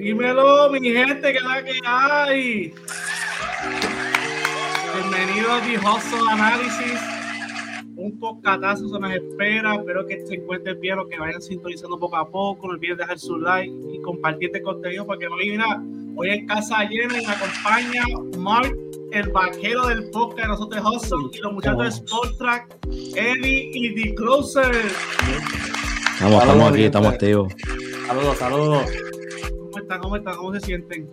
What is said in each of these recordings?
Dímelo, mi gente, que es la que hay. Bienvenido a The Hustle Análisis. Un podcatazo se nos espera. Espero que se encuentren bien o que vayan sintonizando poco a poco. No olviden dejar su like y compartir este contenido porque hoy, mira, hoy en casa llena y me acompaña Mark, el vaquero del podcast de nosotros Hustle y los muchachos de Sport Track, Eddie y The Closer. Vamos, estamos aquí, estamos activos. Saludos, saludos. ¿Cómo están? ¿Cómo están? ¿Cómo se sienten?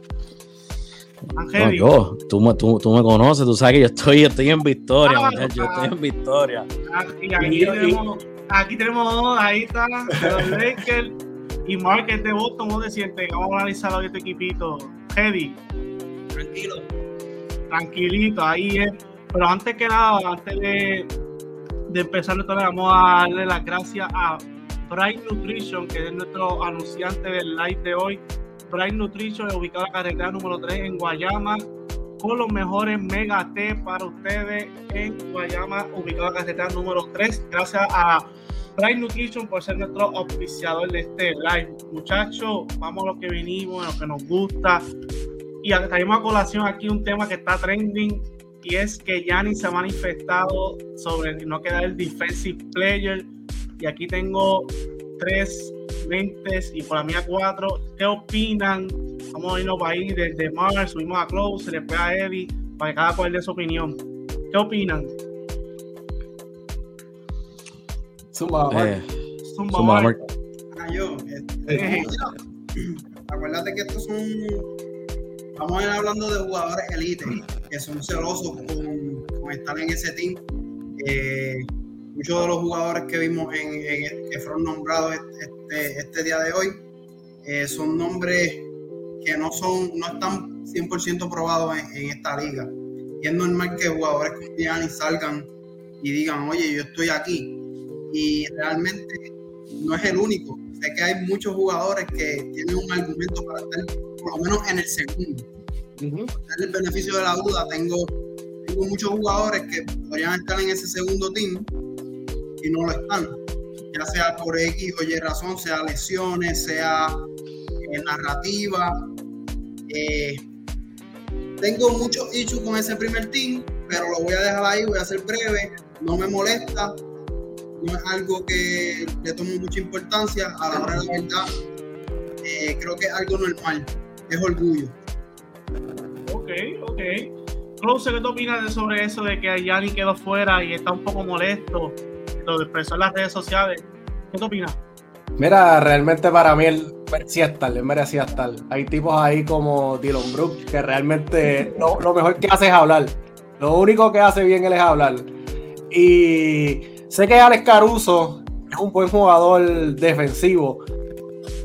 No, yo, tú, me- tú, tú me conoces, tú sabes que yo estoy, yo estoy en victoria, Ah, yo estoy en victoria. y aquí, Y- y- tenemos, aquí tenemos dos, ahí está, los Lakers y Mark es de Boston. ¿Cómo se siente? Vamos a analizar hoy este equipito. Eddie, Tranquilo. tranquilito, ahí es. Pero antes que nada, antes de, de empezar vamos a darle las gracias a Bright Nutrition, que es nuestro anunciante del live de hoy. Bright Nutrition ubicado en carretera número 3 en Guayama, con los mejores mega té para ustedes en Guayama, ubicado en la carretera número 3. Gracias a Bright Nutrition por ser nuestro auspiciador de este live. Muchachos, vamos a lo que vinimos, a lo que nos gusta. Y traemos a colación aquí un tema que está trending y es que Giannis se ha manifestado sobre no quedar el defensive player. Y aquí tengo tres mentes y por la mía cuatro. ¿Qué opinan? Vamos a irnos para ahí desde Mars, subimos a Close, después a Eddie, para que cada cual dé su opinión. ¿Qué opinan? Zumba, Eh, Zumba, Zumba, Mark. Mark. Ah, yo, este, Eh, acuérdate que estos son. Vamos a ir hablando de jugadores elite que son celosos con, con estar en ese team. Eh, muchos de los jugadores que vimos en, en- que fueron nombrados este, este día de hoy eh, son nombres que no son no están 100% probados en, en esta liga. Y es normal que jugadores como Giannis salgan y digan, oye, yo estoy aquí. Y realmente no es el único. Sé que hay muchos jugadores que tienen un argumento para estar por lo menos en el segundo. El beneficio de la duda, tengo, tengo muchos jugadores que podrían estar en ese segundo team y no lo están. Ya sea por X o Y razón, sea lesiones, sea eh, narrativa. Eh, tengo muchos issues con ese primer team, pero lo voy a dejar ahí, voy a ser breve, no me molesta, no es algo que le tomo mucha importancia a la hora de la verdad. eh, creo que es algo normal, es orgullo. Ok, ok. Close, ¿qué tú opinas sobre eso de que Giannis quedó fuera y está un poco molesto? Lo expresó en las redes sociales. ¿Qué tú opinas? Mira, realmente para mí él merecía estar, él merecía estar. Hay tipos ahí como Dylan Brooks que realmente lo, lo mejor que hace es hablar. Lo único que hace bien él es hablar. Y sé que Alex Caruso es un buen jugador defensivo,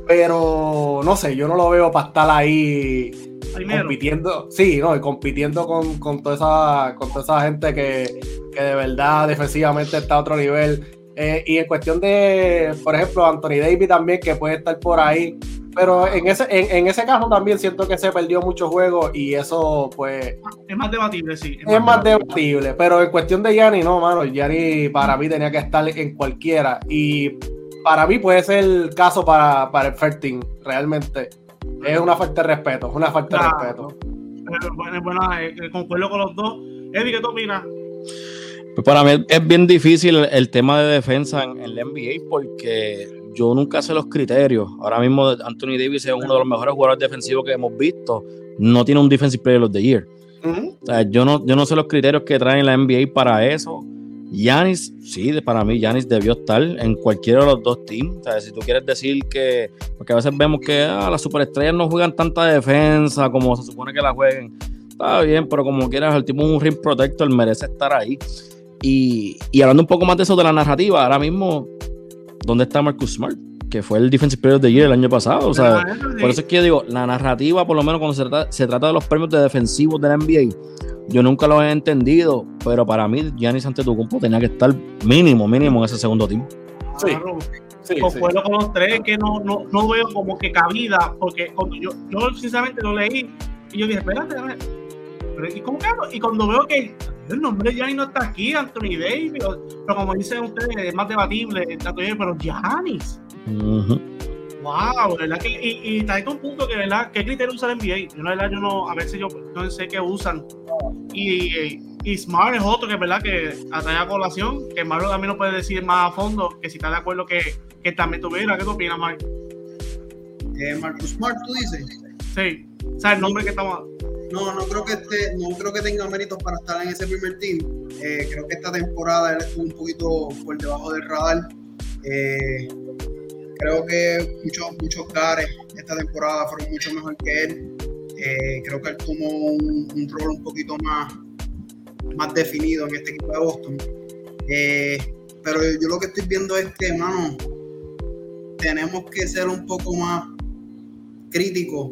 pero no sé, yo no lo veo para estar ahí Primero. compitiendo, sí, no, y compitiendo con, con toda esa, con toda esa gente que, que de verdad defensivamente está a otro nivel. Eh, y en cuestión de, por ejemplo, Anthony Davis también, que puede estar por ahí. Pero en ese, en, en ese caso también siento que se perdió muchos juegos y eso, pues, Es más debatible, sí. es más debatible. Pero en cuestión de Yanni, no, mano. Yanni para mí tenía que estar en cualquiera. Y para mí puede ser el caso para, para el Fair Team, realmente. Es una falta de respeto, es una falta de respeto. Eh, Bueno, bueno, eh, concuerdo con los dos. Eddie, ¿qué tú opinas? Pues para mí es bien difícil el, el tema de defensa en, la NBA porque yo nunca sé los criterios. Ahora mismo Anthony Davis es uno de los mejores jugadores defensivos que hemos visto. No tiene un Defensive Player of the Year. Ujú. O sea, yo no, yo no sé los criterios que traen la NBA para eso. Yanis, sí, para mí Yanis debió estar en cualquiera de los dos teams. O sea, si tú quieres decir que, porque a veces vemos que ah, las superestrellas no juegan tanta defensa como se supone que la jueguen. Está bien, pero como quieras, el tipo es un rim protector, merece estar ahí. Y, y hablando un poco más de eso de la narrativa, ahora mismo, ¿dónde está Marcus Smart? Que fue el Defensive Player of the Year el año pasado. O sea, por eso es que yo digo, la narrativa, por lo menos cuando se trata, se trata de los premios de defensivos de la NBA, yo nunca lo he entendido, pero para mí Giannis Antetokounmpo tenía que estar mínimo, mínimo en ese segundo team. Sí. Claro. Sí, con los tres que no, no, no veo como que cabida, porque cuando yo, yo sinceramente lo leí y yo dije, espérate, a ver, pero ¿y cómo que hago? Y cuando veo que el nombre de Giannis no está aquí, Anthony Davis, pero como dicen ustedes, es más debatible, pero Giannis. Wow, ¿verdad? Que, y, y está un punto que, ¿verdad? ¿Qué criterio usa el NBA? Yo, la verdad, yo no, a veces yo no sé qué usan. Y, y Smart es otro que, ¿verdad? Que atrae a colación, que Marlo también nos puede decir más a fondo, que si está de acuerdo que, que también tuviera. ¿Qué tú opinas, Mark? Eh, Marcus Smart, tú dices. Sí, o el nombre que estamos. No, no creo que esté, no creo que tenga méritos para estar en ese primer team. Eh, creo que esta temporada él estuvo un poquito por debajo del radar. Eh, creo que muchos, muchos cares esta temporada fueron mucho mejor que él. Eh, creo que él tomó un, rol un poquito más, más definido en este equipo de Boston. Pero yo lo que estoy viendo es que, hermano, tenemos que ser un poco más críticos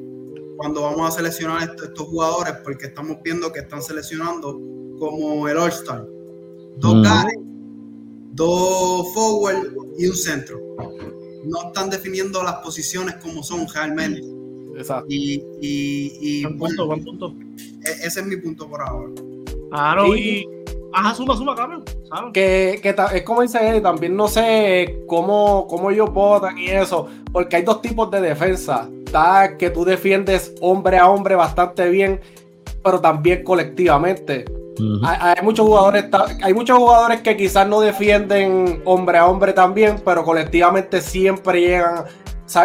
cuando vamos a seleccionar estos, jugadores, porque estamos viendo que están seleccionando como el All-Star. Dos mm. dos forward y un centro no están definiendo las posiciones como son realmente. Exacto. Y, y, buen punto, buen punto. E, ese es mi punto por ahora. Claro, y, Ajá, suma, suma, cabrón. Que, que es como dice Eddie, también no sé cómo, cómo ellos votan y eso, porque hay dos tipos de defensa. Está que tú defiendes hombre a hombre bastante bien, pero también colectivamente hay, muchos jugadores, hay muchos jugadores que quizás no defienden hombre a hombre también, pero colectivamente siempre llegan,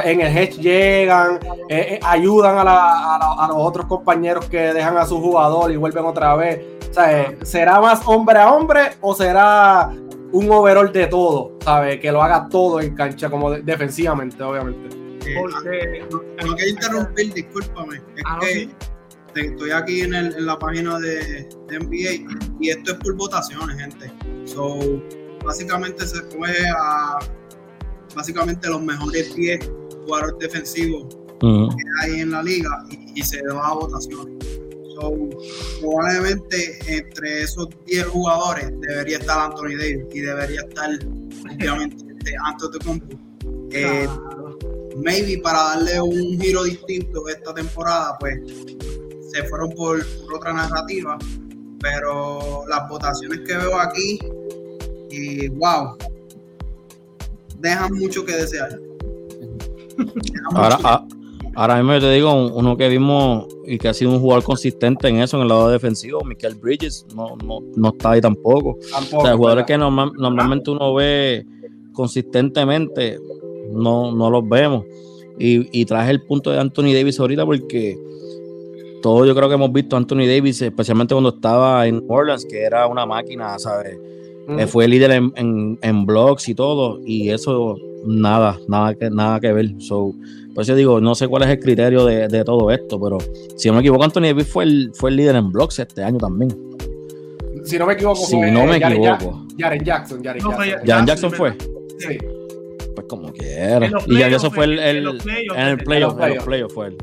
en el hedge llegan, eh, eh, ayudan a, los otros compañeros que dejan a su jugador y vuelven otra vez. Eh, ¿Será más hombre a hombre o será un overall de todo? ¿Sabe? Que lo haga todo en cancha, como defensivamente, obviamente. Porque, no, quiero interrumpir, discúlpame. Es ah, que estoy aquí en, la página de, NBA y esto es por votaciones, gente. So, básicamente se coge a básicamente los mejores 10 jugadores defensivos que hay en la liga y, se da a votaciones. So, probablemente entre esos 10 jugadores debería estar Anthony Davis y debería estar obviamente este Anthony eh, maybe para darle un giro distinto esta temporada, pues se fueron por, otra narrativa, pero las votaciones que veo aquí, y wow, dejan mucho que desear. Ahora, ahora mismo yo te digo, uno que vimos y que ha sido un jugador consistente en eso, en el lado defensivo, Michael Bridges, no, no, está ahí tampoco. o sea, jugadores que normalmente uno ve consistentemente, no, no los vemos. Y, y traje el punto de Anthony Davis ahorita porque todos yo creo que hemos visto a Anthony Davis, especialmente cuando estaba en Orleans, que era una máquina, ¿sabes? Mm. fue líder en, en, blogs y todo, y eso nada, nada que, nada que ver. So, por eso digo, no sé cuál es el criterio de, todo esto, pero si no me equivoco, Anthony Davis fue el, fue el líder en blogs este año también. Si no me equivoco, si no me equivoco. Jaren Jackson, Jaren Jackson. Jaren Jackson fue. Sí. Como quiera. Y ya eso fue el, el, en el playoff, en los playoffs fue él.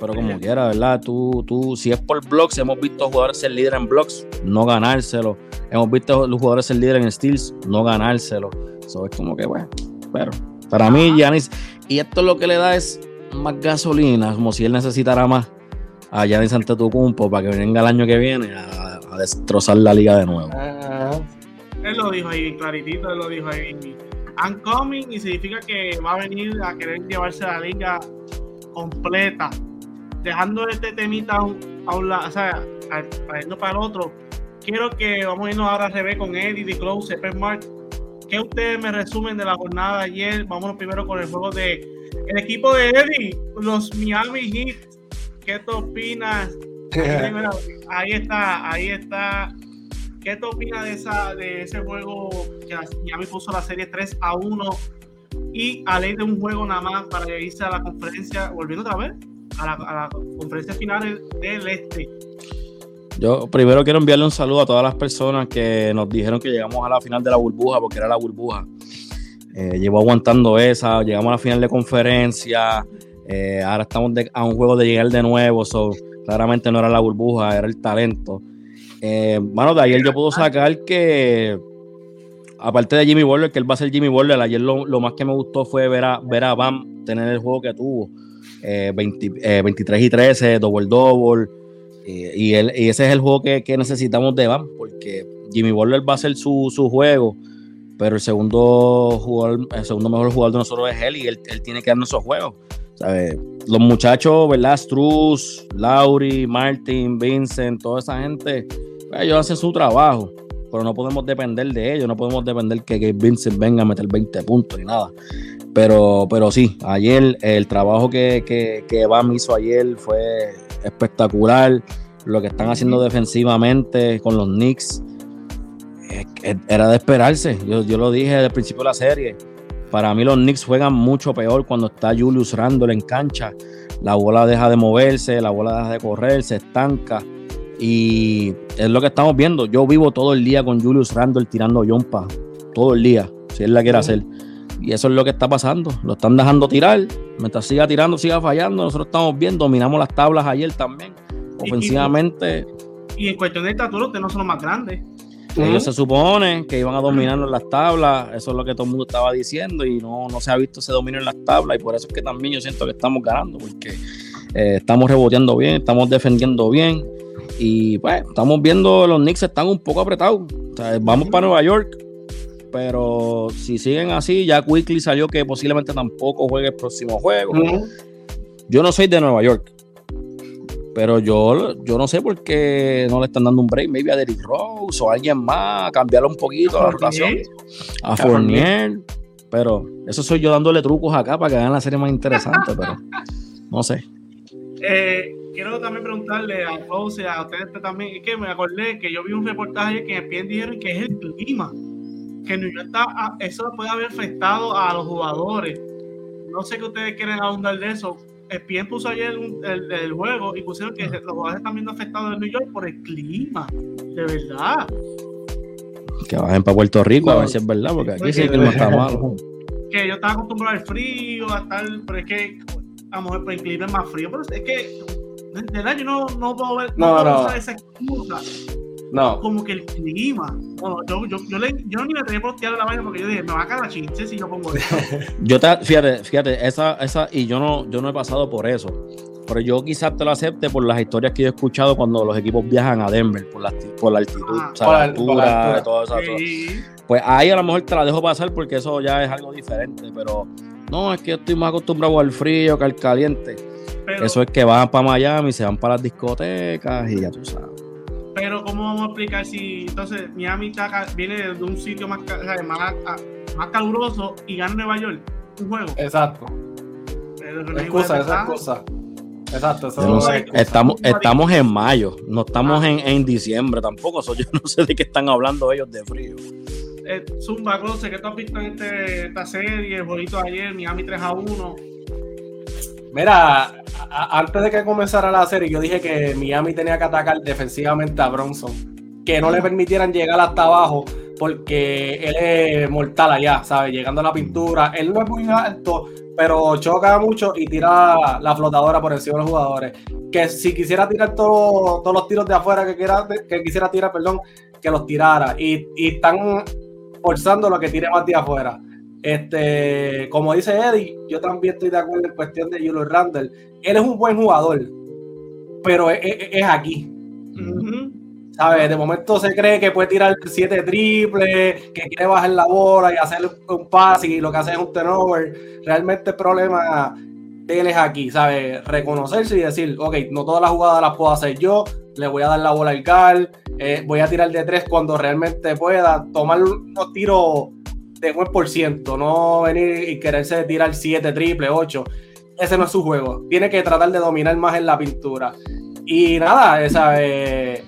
Pero como quiera, ¿verdad? Tú, tú, si es por blocks, hemos visto jugadores ser líder en blocks, no ganárselo. Hemos visto los jugadores ser líder en steals, no ganárselo. Eso es como que, bueno, pero para mí, Yanis, y esto lo que le da es más gasolina, como si él necesitara más a Yanis Antetokounmpo para que venga el año que viene a, destrozar la liga de nuevo. Él lo dijo ahí, claritito, él lo dijo ahí. I'm coming y significa que va a venir a querer llevarse la liga completa dejando este temita a un, lado, o sea, para para el otro, quiero que vamos a irnos ahora a revés con Eddie, The Close, Mark. ¿Qué ustedes me resumen de la jornada de ayer? Vámonos primero con el juego de el equipo de Eddie, los Miami Heat. ¿Qué te opinas? ahí está, ahí está. ¿Qué te opinas de, esa, de ese juego que Miami puso la serie 3 a 1 y a ley de un juego nada más para irse a la conferencia, volviendo otra vez? a la, conferencia final del este. Yo primero quiero enviarle un saludo a todas las personas que nos dijeron que llegamos a la final de la burbuja, porque era la burbuja. Eh, aguantando esa, llegamos a la final de conferencia, eh, ahora estamos a un juego de llegar de nuevo, claramente no era la burbuja, era el talento. Eh, bueno, de ayer yo puedo sacar que, aparte de Jimmy Butler, que él va a ser Jimmy Butler, ayer lo, lo, más que me gustó fue ver a, ver a Bam tener el juego que tuvo. 23 eh, y 13, double double. y, ese es el juego que, necesitamos de Van, porque Jimmy Butler va a hacer su, juego pero el segundo jugador, el segundo mejor jugador de nosotros es él y él, tiene que darnos esos juegos. Los muchachos, ¿verdad? Struz, Lauri, Martin, Vincent, toda esa gente, ellos hacen su trabajo, pero no podemos depender de ellos, no podemos depender que, que Vincent venga a meter 20 puntos ni nada. Pero, pero sí, ayer el trabajo que, que, que Bam hizo ayer fue espectacular. Lo que están haciendo defensivamente con los Knicks era de esperarse. Yo, yo lo dije desde el principio de la serie. Para mí los Knicks juegan mucho peor cuando está Julius Randle en cancha. La bola deja de moverse, la bola deja de correr, se estanca. Y es lo que estamos viendo. Yo vivo todo el día con Julius Randle tirando yompa. Todo el día, si él la quiere hacer. Y eso es lo que está pasando. Lo están dejando tirar. Mientras siga tirando, siga fallando. Nosotros estamos bien. Dominamos las tablas ayer también. Ofensivamente. Y, en cuestión de estatura, ustedes no son los más grandes. Ellos se supone que iban a dominar en las tablas, eso es lo que todo el mundo estaba diciendo y no, no se ha visto ese dominio en las tablas y por eso es que también yo siento que estamos ganando porque eh, estamos reboteando bien, estamos defendiendo bien y pues estamos viendo los Knicks están un poco apretados. vamos para Nueva York, pero si siguen así, ya Quickly salió que posiblemente tampoco juegue el próximo juego. Yo no soy de Nueva York, pero yo, yo no sé por qué no le están dando un break, maybe a Derrick Rose o a alguien más, cambiarlo un poquito a la rotación. A Fournier. Pero eso soy yo dándole trucos acá para que hagan la serie más interesante, pero no sé. Eh, quiero también preguntarle a y a ustedes también, es que me acordé que yo vi un reportaje que en PN dijeron que es el clima, que está, ah, eso puede haber afectado a los jugadores. No sé qué ustedes quieren ahondar de eso, ESPN puso ayer el, juego y pusieron que los jugadores están viendo afectados en New York por el clima. De verdad. Que bajen para Puerto Rico a ver si es verdad, porque aquí sí que no está malo. Que yo estaba acostumbrado al frío, a estar, pero es que a lo mejor el clima es más frío. Pero es que, de verdad, yo no, no puedo ver no, no, no. esa excusa no. Como que el clima. Bueno, yo, yo, yo, le, yo ni me tenía postear la vaina porque yo dije, me va a caer la chinche si yo pongo eso. yo te, fíjate, fíjate, esa, esa, y yo no, yo no he pasado por eso. Pero yo quizás te lo acepte por las historias que yo he escuchado cuando los equipos viajan a Denver, por la, por la altitud, ah, o sea, la altura, todo eso. Pues ahí a lo mejor te la dejo pasar porque eso ya es algo diferente, pero no, es que yo estoy más acostumbrado al frío que al caliente. Eso es que van para Miami, se van para las discotecas y ya tú sabes. Pero ¿cómo vamos a explicar si entonces Miami viene de un sitio más, más, más caluroso y gana Nueva York un juego? Exacto. Excusa, esa excusa. Exacto, estamos, estamos en mayo, no estamos ah. en, en, diciembre tampoco. yo no sé de qué están hablando ellos de frío. Eh, Zumba, Close, ¿qué tú has visto en este, esta serie? El jueguito de ayer, Miami 3 a 1. Mira, antes de que comenzara la serie, yo dije que Miami tenía que atacar defensivamente a Bronson, que no le permitieran llegar hasta abajo, porque él es mortal allá, ¿sabes? Llegando a la pintura. Él no es muy alto, pero choca mucho y tira la flotadora por encima de los jugadores. Que si quisiera tirar todos los tiros de afuera que, quiera, que quisiera tirar, perdón, que los tirara. Y, están forzando lo que tire más de afuera. Este, como dice Eddie, yo también estoy de acuerdo en cuestión de Julio Randall. Él es un buen jugador, pero es, aquí. ¿Sabes? De momento se cree que puede tirar siete triples, que quiere bajar la bola y hacer un pase y lo que hace es un turnover. Realmente el problema de él es aquí, ¿sabes? Reconocerse y decir, ok, no todas las jugadas las puedo hacer yo, le voy a dar la bola al gal, eh, voy a tirar de tres cuando realmente pueda, tomar unos tiros de buen por ciento, no venir y quererse tirar 7, triple, 8. Ese no es su juego. Tiene que tratar de dominar más en la pintura. Y nada, esa, eh,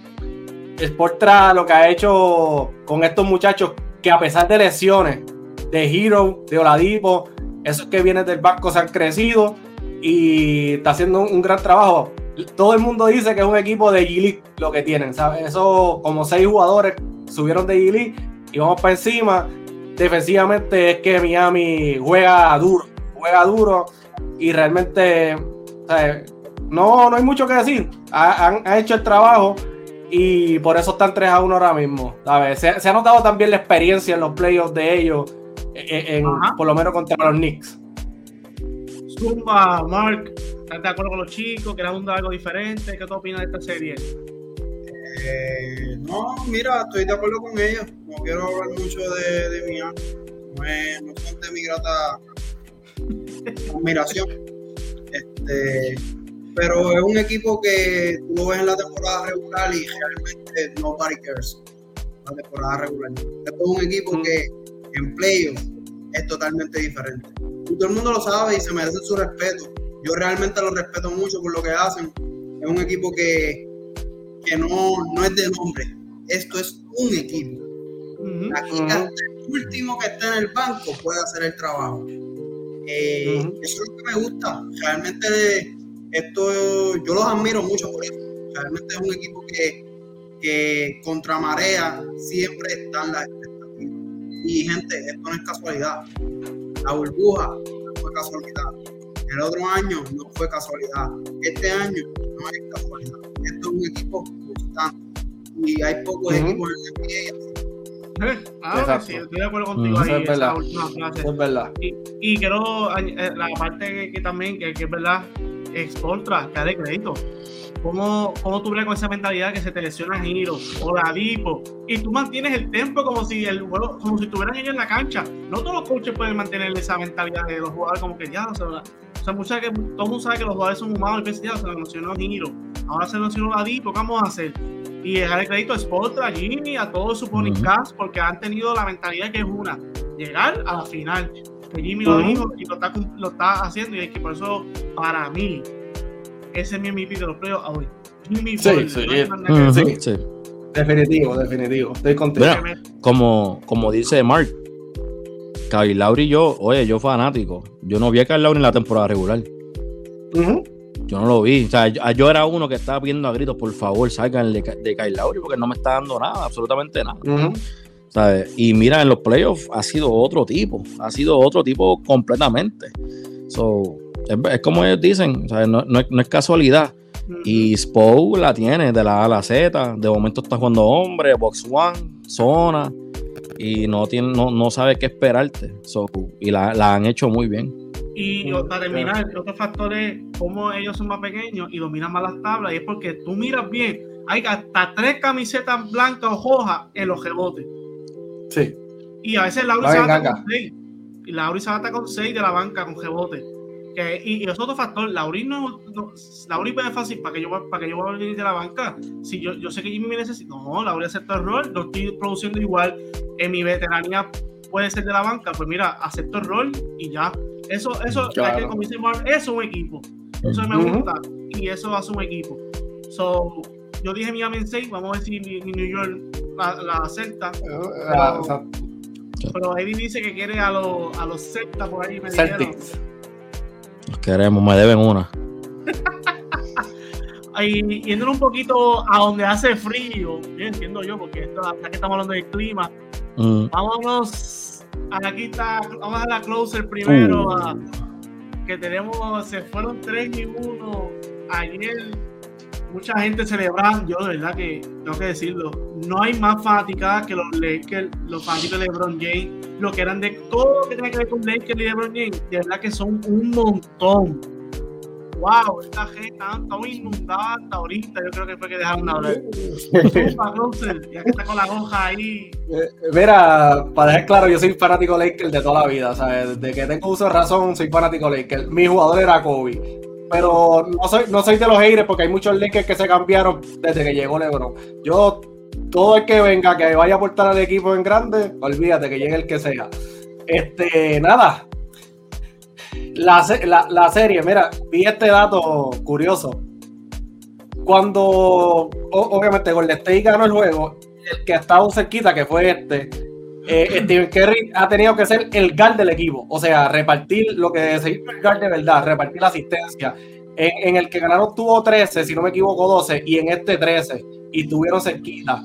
Sportra lo que ha hecho con estos muchachos, que a pesar de lesiones de Hero, de Oladipo, esos que vienen del banco se han crecido y está haciendo un, gran trabajo. Todo el mundo dice que es un equipo de G lo que tienen, ¿sabes? Eso, como seis jugadores subieron de G y vamos para encima defensivamente es que Miami juega duro, juega duro y realmente no, no hay mucho que decir. Han, hecho el trabajo y por eso están 3 a 1 ahora mismo. Se, ha notado también la experiencia en los playoffs de ellos, e, e, por lo menos contra los Knicks. Zumba, Mark, ¿estás de acuerdo con los chicos? ¿Quieres abundar algo diferente? ¿Qué tú opinas de esta serie? Eh, no, mira, estoy de acuerdo con ellos. Quiero hablar mucho de, de Miami. No, es, de mi grata admiración. Este, pero es un equipo que tú lo ves en la temporada regular y realmente nobody cares. La temporada regular. Esto es un equipo que en playoffs es totalmente diferente. Y todo el mundo lo sabe y se merece su respeto. Yo realmente lo respeto mucho por lo que hacen. Es un equipo que, que no, no es de nombre. Esto es un equipo. Aquí hasta el último que está en el banco puede hacer el trabajo. Eh, Eso es lo que me gusta. Realmente esto yo los admiro mucho por eso. Realmente es un equipo que, que contra marea siempre está en la expectativa. Y gente, esto no es casualidad. La burbuja no fue casualidad. El otro año no fue casualidad. Este año no es casualidad. Esto es un equipo constante. Y hay pocos equipos en el NBA eh, ah, sí, estoy de acuerdo contigo Mm, ahí. es esa verdad. última frase. Es verdad. Y, y quiero eh, la parte que, que también, que, que es verdad, es contra, que de crédito. ¿Cómo, ¿Cómo tú con esa mentalidad que se te lesiona Giro o Ladipo? Y tú mantienes el tempo como si el juego, como si estuvieran ellos en la cancha. No todos los coaches pueden mantener esa mentalidad de los jugadores como que ya, o sea, o sea mucha que, todo el mundo sabe que los jugadores son humanos y piensan, ya, se lesionó Giro. Ahora se lesionó Ladipo, ¿qué vamos a hacer? Y dejar el crédito a Sportra, a Jimmy, a todo su supporting Ujú. cast, porque han tenido la mentalidad que es una, llegar a la final. Que Jimmy lo dijo y lo está, lo está haciendo, y es que por eso, para mí, ese es mi MVP de los playoffs hoy. Jimmy Sí, sí, no. Definitivo, definitivo. Estoy. Mira, Como, como dice Mark, Kyle Lowry y yo, oye, yo fanático. Yo no vi a Kyle Lowry en la temporada regular. Yo no lo vi. O sea, yo, yo era uno que estaba pidiendo a gritos, por favor, salgan de, Kyle Lowry porque no me está dando nada, absolutamente nada. ¿sabes? Y mira, en los playoffs ha sido otro tipo, ha sido otro tipo completamente. So, es, es como ellos dicen, ¿sabes? No, no es, no es casualidad. Y Spo la tiene de la A a la Z, de momento está jugando hombre, box one, zona, y no, tiene, no, no sabe qué esperarte. So, y la, la han hecho muy bien. Y para terminar, el otro factor es cómo ellos son más pequeños y dominan más las tablas. Y es porque tú miras bien, hay hasta tres camisetas blancas o rojas en los rebotes. Sí. Y a veces Lauri Va se Ganga. con 6. Y Lauri se bata con 6 de la banca con rebote. Que, y, y es otro factor. Lauri no, no puede fácil para que yo para que yo voy a venir de la banca. Si yo, yo sé que Jimmy me necesita. No, Lauri acepta el rol. No estoy produciendo igual. En mi veteranía puede ser de la banca. Pues mira, acepto el rol y ya. Eso, eso, Claro. hay que, eso es un equipo. Eso me gusta. Y eso hace un equipo. So, yo dije Miami en 6. Vamos a ver si New York la, la acepta. O sea, Pero Eddie dice que quiere a los, a los Celtas por ahí. Me dijeron. Celtics. Los queremos, me deben una. Y yéndonos un poquito a donde hace frío, yo entiendo yo, porque esto, ya que estamos hablando del clima, Mm, vámonos a la quita, vamos a la closer primero, Uh. a- que tenemos, se fueron 3 y 1 ayer, mucha gente celebrando, yo de verdad que tengo que decirlo, no hay más fanaticadas que los Lakers, los fanáticos de LeBron James, lo que eran de todo lo que tiene que ver con Lakers y LeBron James, de verdad que son un montón. Wow, esta gente está tan inundada hasta ahorita, yo creo que fue que dejaron de hablar. Ya que está con la hoja ahí. Eh, Mira, para dejar claro, yo soy fanático Lakers de toda la vida. ¿sabes? Desde que tengo uso de razón, soy fanático Lakers. Mi jugador era Kobe. Pero no soy, no soy de los haters porque hay muchos Lakers que se cambiaron desde que llegó LeBron. Yo, todo el que venga, que vaya a aportar al equipo en grande, olvídate que llegue el que sea. Este, nada. La, la, la serie, mira, vi este dato curioso. Cuando, obviamente, Golden State ganó el juego, el que estaba cerquita, que fue este, eh, Stephen Curry ha tenido que ser el guard del equipo. O sea, repartir lo que se hizo el guard de verdad, repartir la asistencia. En, en el que ganaron tuvo 13, si no me equivoco, 12, y en este 13, y tuvieron cerquita.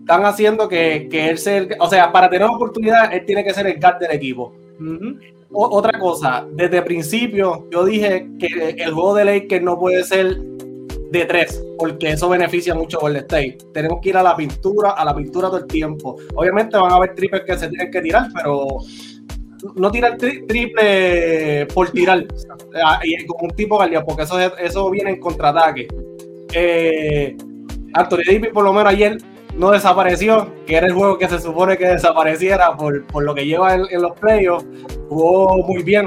Están haciendo que, que él sea, o sea, para tener oportunidad, él tiene que ser el guard del equipo. O- otra cosa, desde el principio yo dije que el juego de Lakers no puede ser de tres, porque eso beneficia mucho Golden State. Tenemos que ir a la pintura, a la pintura todo el tiempo. Obviamente van a haber triples que se tienen que tirar, pero no tirar tri- triple por tirar Ah, y como un tipo guardia, porque eso, es- eso viene en contraataque. Eh, Anthony por lo menos ayer no desapareció, que era el juego que se supone que desapareciera por, lo que lleva en, los playoffs. Jugó muy bien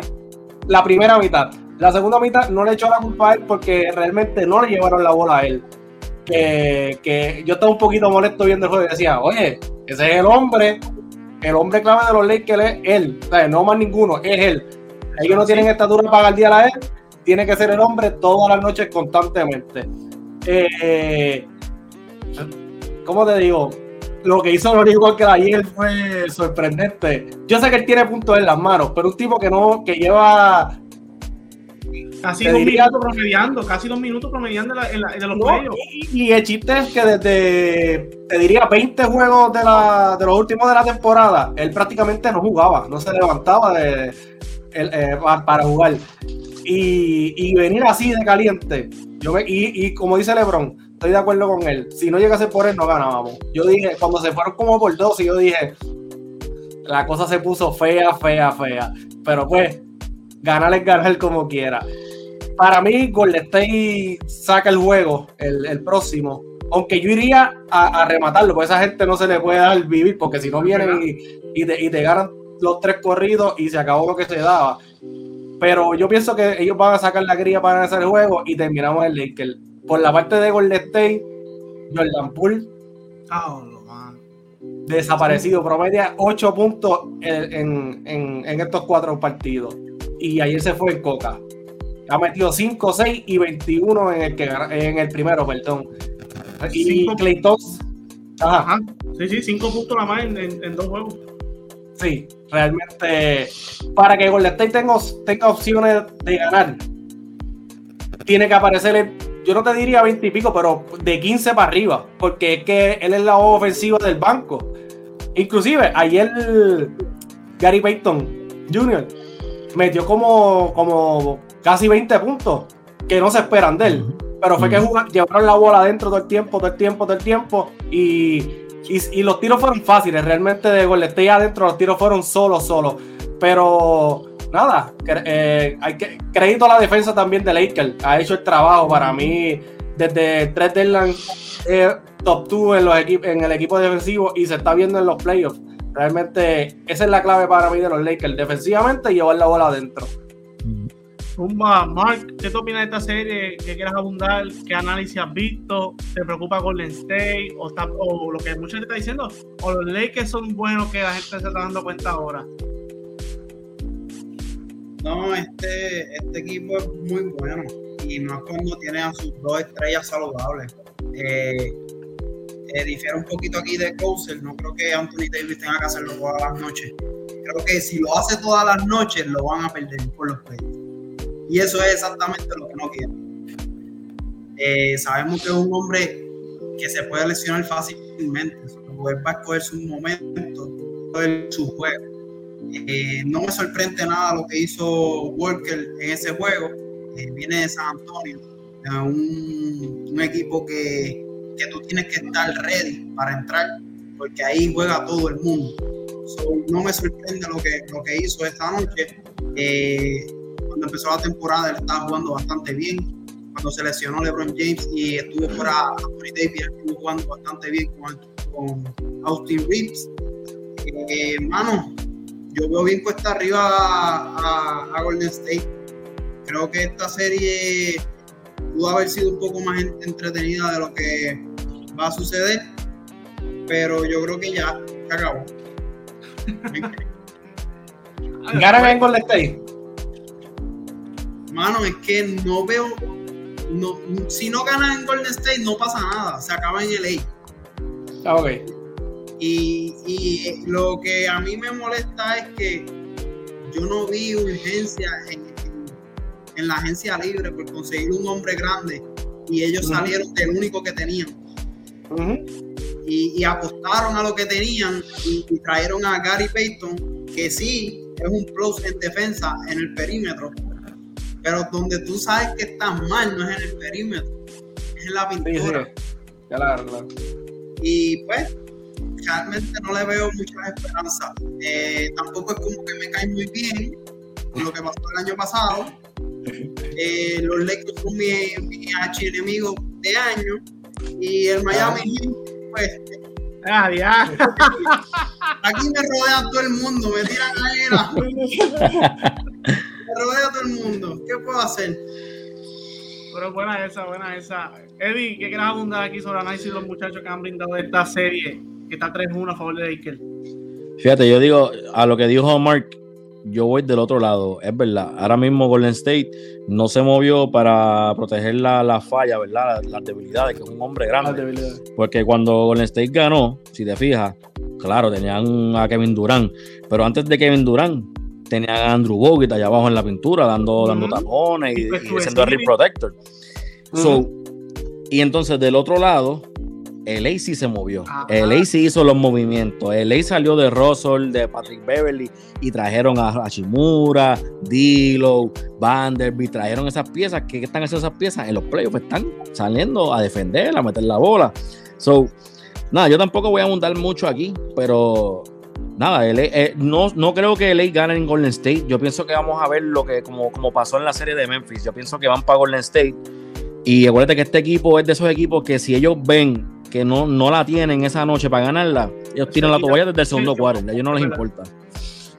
la primera mitad. La segunda mitad no le echó la culpa a él porque realmente no le llevaron la bola a él. Que, yo estaba un poquito molesto viendo el juego y decía, oye, ese es el hombre, el hombre clave de los Lakers es él, no más ninguno, es él. Ellos no tienen estatura para guardiar a él, tiene que ser el hombre todas las noches constantemente. Eh, ¿cómo te digo? Lo que hizo Lori que ayer fue sorprendente. Yo sé que él tiene puntos en las manos, pero un tipo que no, que lleva Casi dos minutos promediando, casi dos minutos promediando en, los no, Y, el chiste es que desde, te diría, 20 juegos de, la, de los últimos de la temporada, él prácticamente no jugaba, no se levantaba de, eh, para jugar. Y, y, venir así de caliente, yo y, y como dice Lebron, estoy de acuerdo con él. Si no llegase por él, no ganábamos. Yo dije, cuando se fueron como por dos, y yo dije, la cosa se puso fea, fea, fea. Pero pues, ganar es ganar como quiera. Para mí, Golden State saca el juego, el, próximo. Aunque yo iría a, rematarlo, porque esa gente no se le puede dar vivir, porque si no vienen y, y, te, ganan los tres corridos y se acabó lo que se daba. Pero yo pienso que ellos van a sacar la cría para hacer el juego y terminamos el Lakers por la parte de Golden State, Jordan Poole oh, desaparecido, promedia 8 puntos en, estos cuatro partidos. Y ayer se fue en Coca. Ha metido 5, 6 y 21 en el, que, en el primero, perdón. Y Clayton. Ajá. Sí, sí, 5 puntos la más en, dos juegos. Sí, realmente para que Golden State tenga, tenga opciones de ganar, tiene que aparecer el yo no te diría 20 y pico, pero de 15 para arriba, porque es que él es la ofensiva del banco. Inclusive, ayer Gary Payton Jr. metió como, como casi 20 puntos que no se esperan de él. Pero fue que llevaron la bola adentro todo el tiempo, todo el tiempo, todo el tiempo. Y, y, los tiros fueron fáciles. Realmente de Golden adentro los tiros fueron solo, solo. Pero nada, eh, hay que, crédito a la defensa también de Lakers. Ha hecho el trabajo para mí desde tres de eh, top 2 en, los en el equipo defensivo y se está viendo en los playoffs. Realmente esa es la clave para mí de los Lakers, defensivamente llevar la bola adentro. Mark, ¿qué te opinas de esta serie? ¿Qué quieres abundar? ¿Qué análisis has visto? ¿Te preocupa Golden State? ¿O, o lo que mucha gente está diciendo? ¿O los Lakers son buenos que la gente se está dando cuenta ahora? No, este, este equipo es muy bueno y más cuando tiene a sus dos estrellas saludables. Eh, eh, un poquito aquí de Couser, no creo que Anthony Davis tenga que hacerlo todas las noches. Creo que si lo hace todas las noches lo van a perder por los pechos. Y eso es exactamente lo que no quieren. Eh, sabemos que es un hombre que se puede lesionar fácilmente. Va a escoger su momento, su juego eh, no me sorprende nada lo que hizo Walker en ese juego. Eh, viene de San Antonio, un, equipo que, tú tienes que estar ready para entrar, porque ahí juega todo el mundo. no me sorprende lo que, lo que hizo esta noche. Cuando empezó la temporada, él estaba jugando bastante bien. Cuando se lesionó LeBron James y estuvo fuera Anthony Davis, estuvo jugando bastante bien con, con Austin Reeves. Hermano, yo veo bien cuesta arriba a, Golden State. Creo que esta serie pudo haber sido un poco más entretenida de lo que va a suceder, pero yo creo que ya se acabó. ¿Ganan en Golden State? Mano, es que no veo. No, si no ganan en Golden State, no pasa nada. Se acaba en LA. Ah, ok. Y, lo que a mí me molesta es que yo no vi urgencia en, la agencia libre por conseguir un hombre grande y ellos salieron del único que tenían. y, apostaron a lo que tenían y, trajeron a Gary Payton, que sí es un plus en defensa en el perímetro, pero donde tú sabes que estás mal no es en el perímetro, es en la pintura. Claro, Y pues realmente no le veo muchas esperanzas. Eh, tampoco es como que me cae muy bien con lo que pasó el año pasado. Eh, los Lakers son mi, mi archienemigo de año. Y el Miami pues. Ah, ya. Aquí me rodea todo el mundo, me tiran ahí. rodea todo el mundo. ¿Qué puedo hacer? Pero buena esa, buena esa. Eddie, ¿qué quieres abundar aquí sobre análisis de los muchachos que han brindado esta serie? Que está 3-1 a favor de Lakers. Fíjate, yo digo, a lo que dijo Mark, yo voy del otro lado, es verdad. Ahora mismo Golden State no se movió para proteger la, la falla, ¿verdad? Las, debilidades, que es un hombre grande. Porque cuando Golden State ganó, si te fijas, claro, tenían a Kevin Durant, pero antes de Kevin Durant, tenían a Andrew Bogut allá abajo en la pintura, dando, dando tapones y, y, siendo el protector. so, y entonces del otro lado, el AC se movió. El AC hizo los movimientos. El AC salió de Russell, de Patrick Beverly y trajeron a Hashimura, Dilo, Vanderbilt. Trajeron esas piezas. ¿Qué están haciendo esas piezas? En los playoffs están saliendo a defender, a meter la bola. So, nada, yo tampoco voy a abundar mucho aquí, pero nada, eh, no, no creo que LA gane en Golden State. Yo pienso que vamos a ver lo que, como, como pasó en la serie de Memphis. Yo pienso que van para Golden State. Y acuérdate que este equipo es de esos equipos que si ellos ven que no, no la tienen esa noche para ganarla, ellos tiran la toalla desde el segundo cuarto, a ellos no les importa.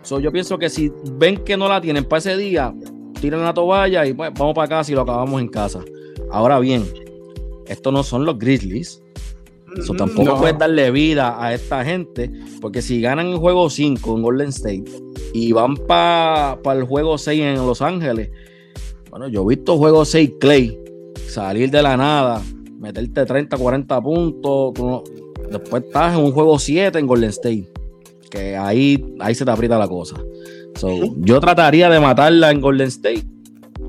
So, yo pienso que si ven que no la tienen para ese día, tiran la toalla y pues vamos para casa y lo acabamos en casa. Ahora bien, estos no son los Grizzlies. Eso tampoco puedes darle vida a esta gente, porque si ganan el juego 5 en Golden State y van para el juego 6 en Los Ángeles, bueno, yo he visto juego 6 Clay salir de la nada, meterte 30, 40 puntos. después estás en un juego 7 en Golden State. Que ahí, ahí se te aprieta la cosa. yo trataría de matarla en Golden State.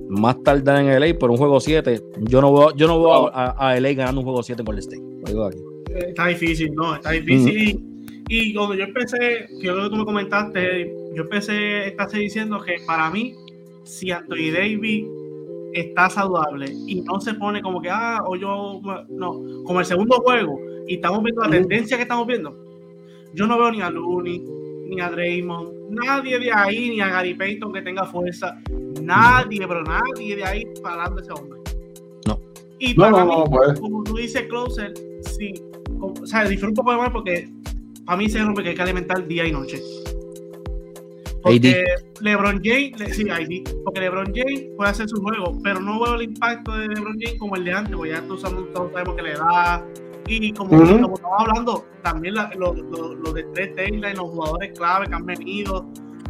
Más tarde en LA por un juego 7. Yo no veo, yo no veo a, LA ganando un juego 7 en Golden State. Está difícil, ¿no? Está difícil. y, cuando yo empecé, que yo que tú me comentaste, yo empecé esta diciendo que para mí, si Anthony Davis está saludable y no se pone como que, ah, o yo, no, como el segundo juego y estamos viendo la tendencia que estamos viendo, yo no veo ni a Looney, ni a Draymond, nadie de ahí, ni a Gary Payton que tenga fuerza, nadie, pero nadie de ahí parando ese hombre. No. Y para mí, como tú dices, Closer, sí, o sea, disfruto un poco más porque a mí se rompe que hay que alimentar día y noche. Porque LeBron James, sí, ID, porque LeBron James puede hacer su juego, pero no veo el impacto de LeBron James como el de antes, porque ya todos sabemos que le da. Y como, estamos hablando, también los lo, de tres Taylor, los jugadores clave que han venido,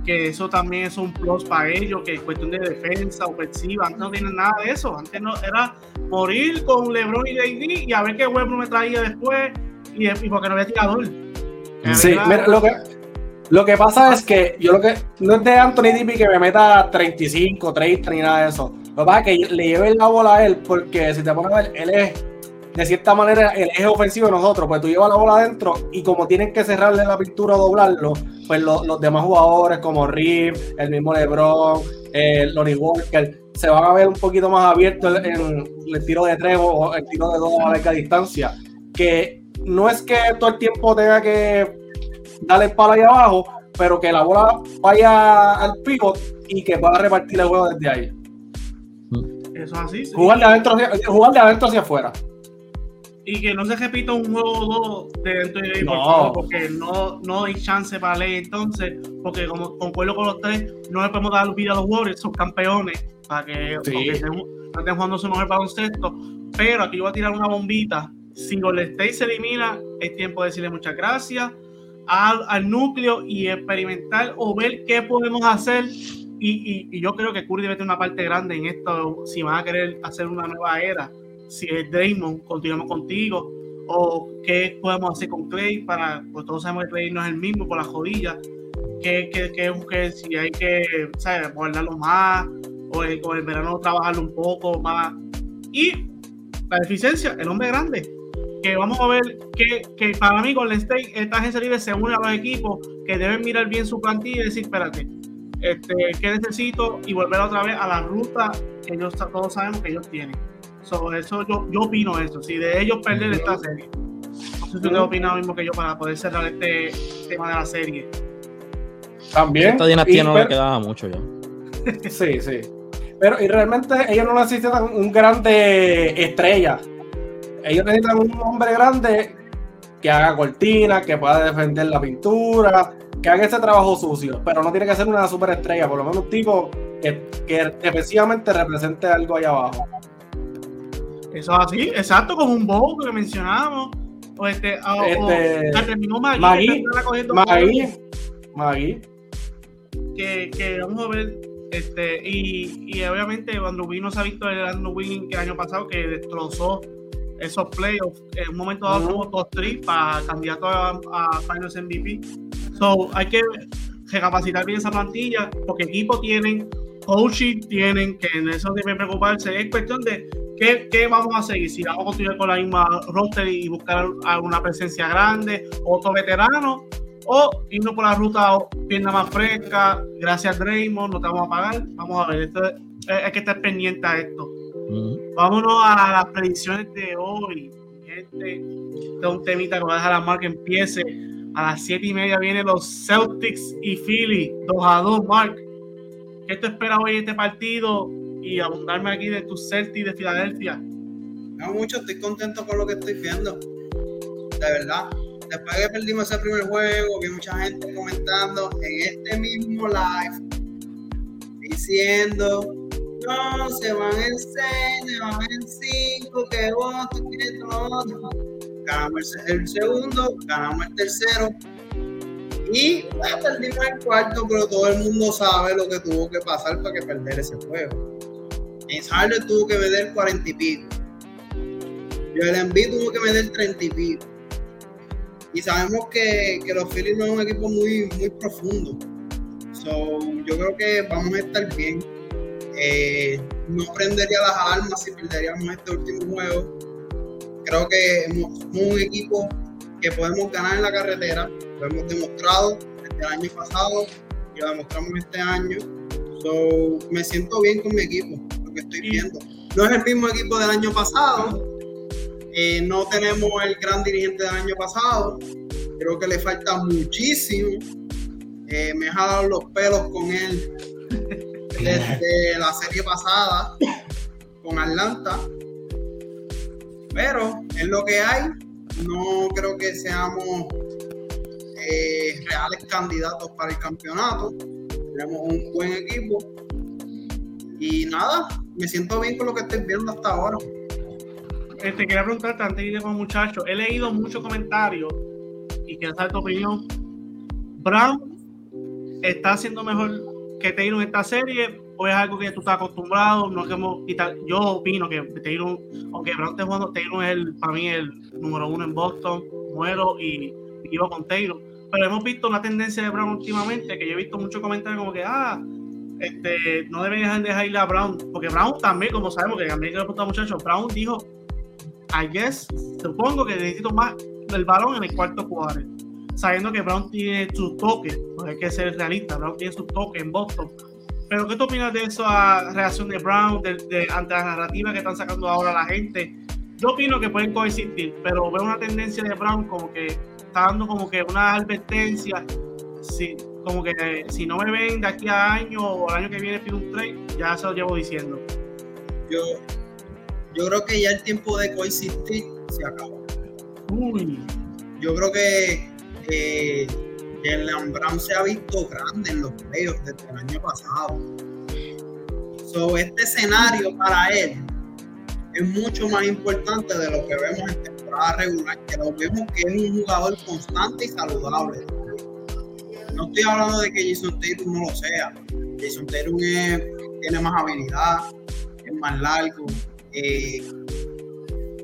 que eso también es un plus para ellos, que es cuestión de defensa, ofensiva. Antes no tienen nada de eso. Antes no era morir con LeBron y AD y a ver qué Webber me traía después y, y porque no había tirador. Sí, mira, lo que, lo que pasa es que yo lo que no es de Anthony Dippy que me meta 35, 30 ni nada de eso. Lo que pasa es que le lleve la bola a él porque si te pones a ver, él es de cierta manera el eje ofensivo de nosotros, pues tú llevas la bola adentro y como tienen que cerrarle la pintura o doblarlo, pues los demás jugadores como Rip, el mismo LeBron, el eh, Lonnie Walker, se van a ver un poquito más abiertos en, el tiro de tres o el tiro de dos a larga distancia. Que no es que todo el tiempo tenga que darle el palo ahí abajo, pero que la bola vaya al pivot y que pueda repartir el juego desde ahí. Eso es así. Jugar, de adentro hacia, jugar de adentro hacia afuera. Y que no se repita un juego de dentro de no. porque no, no hay chance para leer entonces, porque como concuerdo con los tres, no le podemos dar vida a los Warriors, son campeones, para que, estén, jugando su mejor baloncesto. Pero aquí yo voy a tirar una bombita. Si Golden State se elimina, es tiempo de decirle muchas gracias al, núcleo y experimentar o ver qué podemos hacer. Y, y, yo creo que Curry debe tener una parte grande en esto, si van a querer hacer una nueva era. Si es Draymond, continuamos contigo. O qué podemos hacer con Clay para, pues todos sabemos que Clay no es el mismo por la jodilla. Que, que, que, si hay que ¿sabes? guardarlo más, o el, o el verano trabajarlo un poco más. Y la deficiencia, el hombre grande que vamos a ver que, que para mí Golden State, esta agencia libre se une a los equipos que deben mirar bien su plantilla y decir, espérate, este, ¿qué necesito? Y volver otra vez a la ruta que ellos todos sabemos que ellos tienen. Sobre eso yo, yo opino eso, si de ellos perder esta serie. No sé si usted opina lo mismo que yo para poder cerrar este tema de la serie. También. Esta dinastía no le quedaba mucho ya. sí, sí. Pero y realmente ellos no necesitan un grande estrella ellos necesitan un hombre grande que haga cortinas, que pueda defender la pintura, que haga ese trabajo sucio, pero no tiene que ser una superestrella, por lo menos un tipo que, que efectivamente represente algo ahí abajo. Eso es así, exacto, como un bobo que mencionábamos. O este, o, Este, o- terminó Magui, Magui, Magui, que, que vamos a ver este y, y obviamente no se ha visto el Andrew que el año pasado que destrozó esos playoffs. En un momento dado somos top 3 para candidato a, a Finals MVP so hay que recapacitar bien esa plantilla porque equipo tienen coaching tienen que en eso deben preocuparse. Es cuestión de ¿Qué, ¿Qué vamos a seguir? Si vamos a continuar con la misma roster y buscar alguna presencia grande, otro veterano, o irnos por la ruta pierna más fresca, gracias Draymond, no te vamos a pagar. Vamos a ver, esto es- hay que estar pendiente a esto. Vámonos a las predicciones de hoy. Este, este es un temita que va a dejar la marca que empiece. A las 7 y media vienen los Celtics y Philly, 2 a 2, Mark. ¿Qué te espera hoy en este partido? Y abundarme aquí de tus Celtics de Filadelfia. No mucho, estoy contento con lo que estoy viendo. De verdad. Después que perdimos ese primer juego, vi mucha gente comentando en este mismo live diciendo no, se van en 6, se van en 5, que otro, que otro. Ganamos el, se- el segundo, ganamos el tercero. Y bueno, perdimos el cuarto, pero todo el mundo sabe lo que tuvo que pasar para que perder ese juego. James Harden tuvo que meter 40 y pico. Joel Embiid tuvo que meter 30 y pico. Y sabemos que, que los Phillies no es un equipo muy, muy profundo. So, yo creo que vamos a estar bien. Eh, no prendería las alarmas si perderíamos este último juego. Creo que somos un equipo que podemos ganar en la carretera. Lo hemos demostrado desde el año pasado y lo demostramos este año. So, me siento bien con mi equipo, que estoy viendo. No es el mismo equipo del año pasado. Eh, no tenemos el gran dirigente del año pasado. Creo que le falta muchísimo. Eh, me he jalado los pelos con él desde la serie pasada con Atlanta. Pero es lo que hay. No creo que seamos eh, reales candidatos para el campeonato. Tenemos un buen equipo. Y nada, me siento bien con lo que estoy viendo hasta ahora. Este, quería preguntarte antes de ir con muchachos. He leído muchos comentarios y quiero saber tu opinión. Brown está haciendo mejor que Taylor en esta serie o es algo que tú estás acostumbrado. No queremos quitar. Yo opino que Taylor, aunque Brown esté jugando, Taylor es el, para mí el número uno en Boston. Muero y iba con Taylor. Pero hemos visto una tendencia de Brown últimamente que yo he visto muchos comentarios como que, ah, este, no deben dejar ir a Brown. Porque Brown también, como sabemos que también que le preguntar muchachos, Brown dijo I guess, supongo que necesito más del balón en el cuarto cuadro. Sabiendo que Brown tiene su toque, no hay que ser realista, Brown tiene su toque en Boston. Pero, ¿qué tú opinas de esa reacción de Brown ante la narrativa que están sacando ahora la gente? Yo opino que pueden coexistir, pero veo una tendencia de Brown como que está dando como que una advertencia. Si, como que si no me ven de aquí a año o el año que viene pido un trade, ya se lo llevo diciendo. Yo, yo creo que ya el tiempo de coexistir se acabó. Uy, Yo creo que eh, Jalen Brown se ha visto grande en los playoffs desde el año pasado. So, este escenario para él es mucho más importante de lo que vemos en temporada regular, que lo vemos que es un jugador constante y saludable. No estoy hablando de que Jason Tatum no lo sea. Jason Tatum tiene más habilidad, es más largo. eh,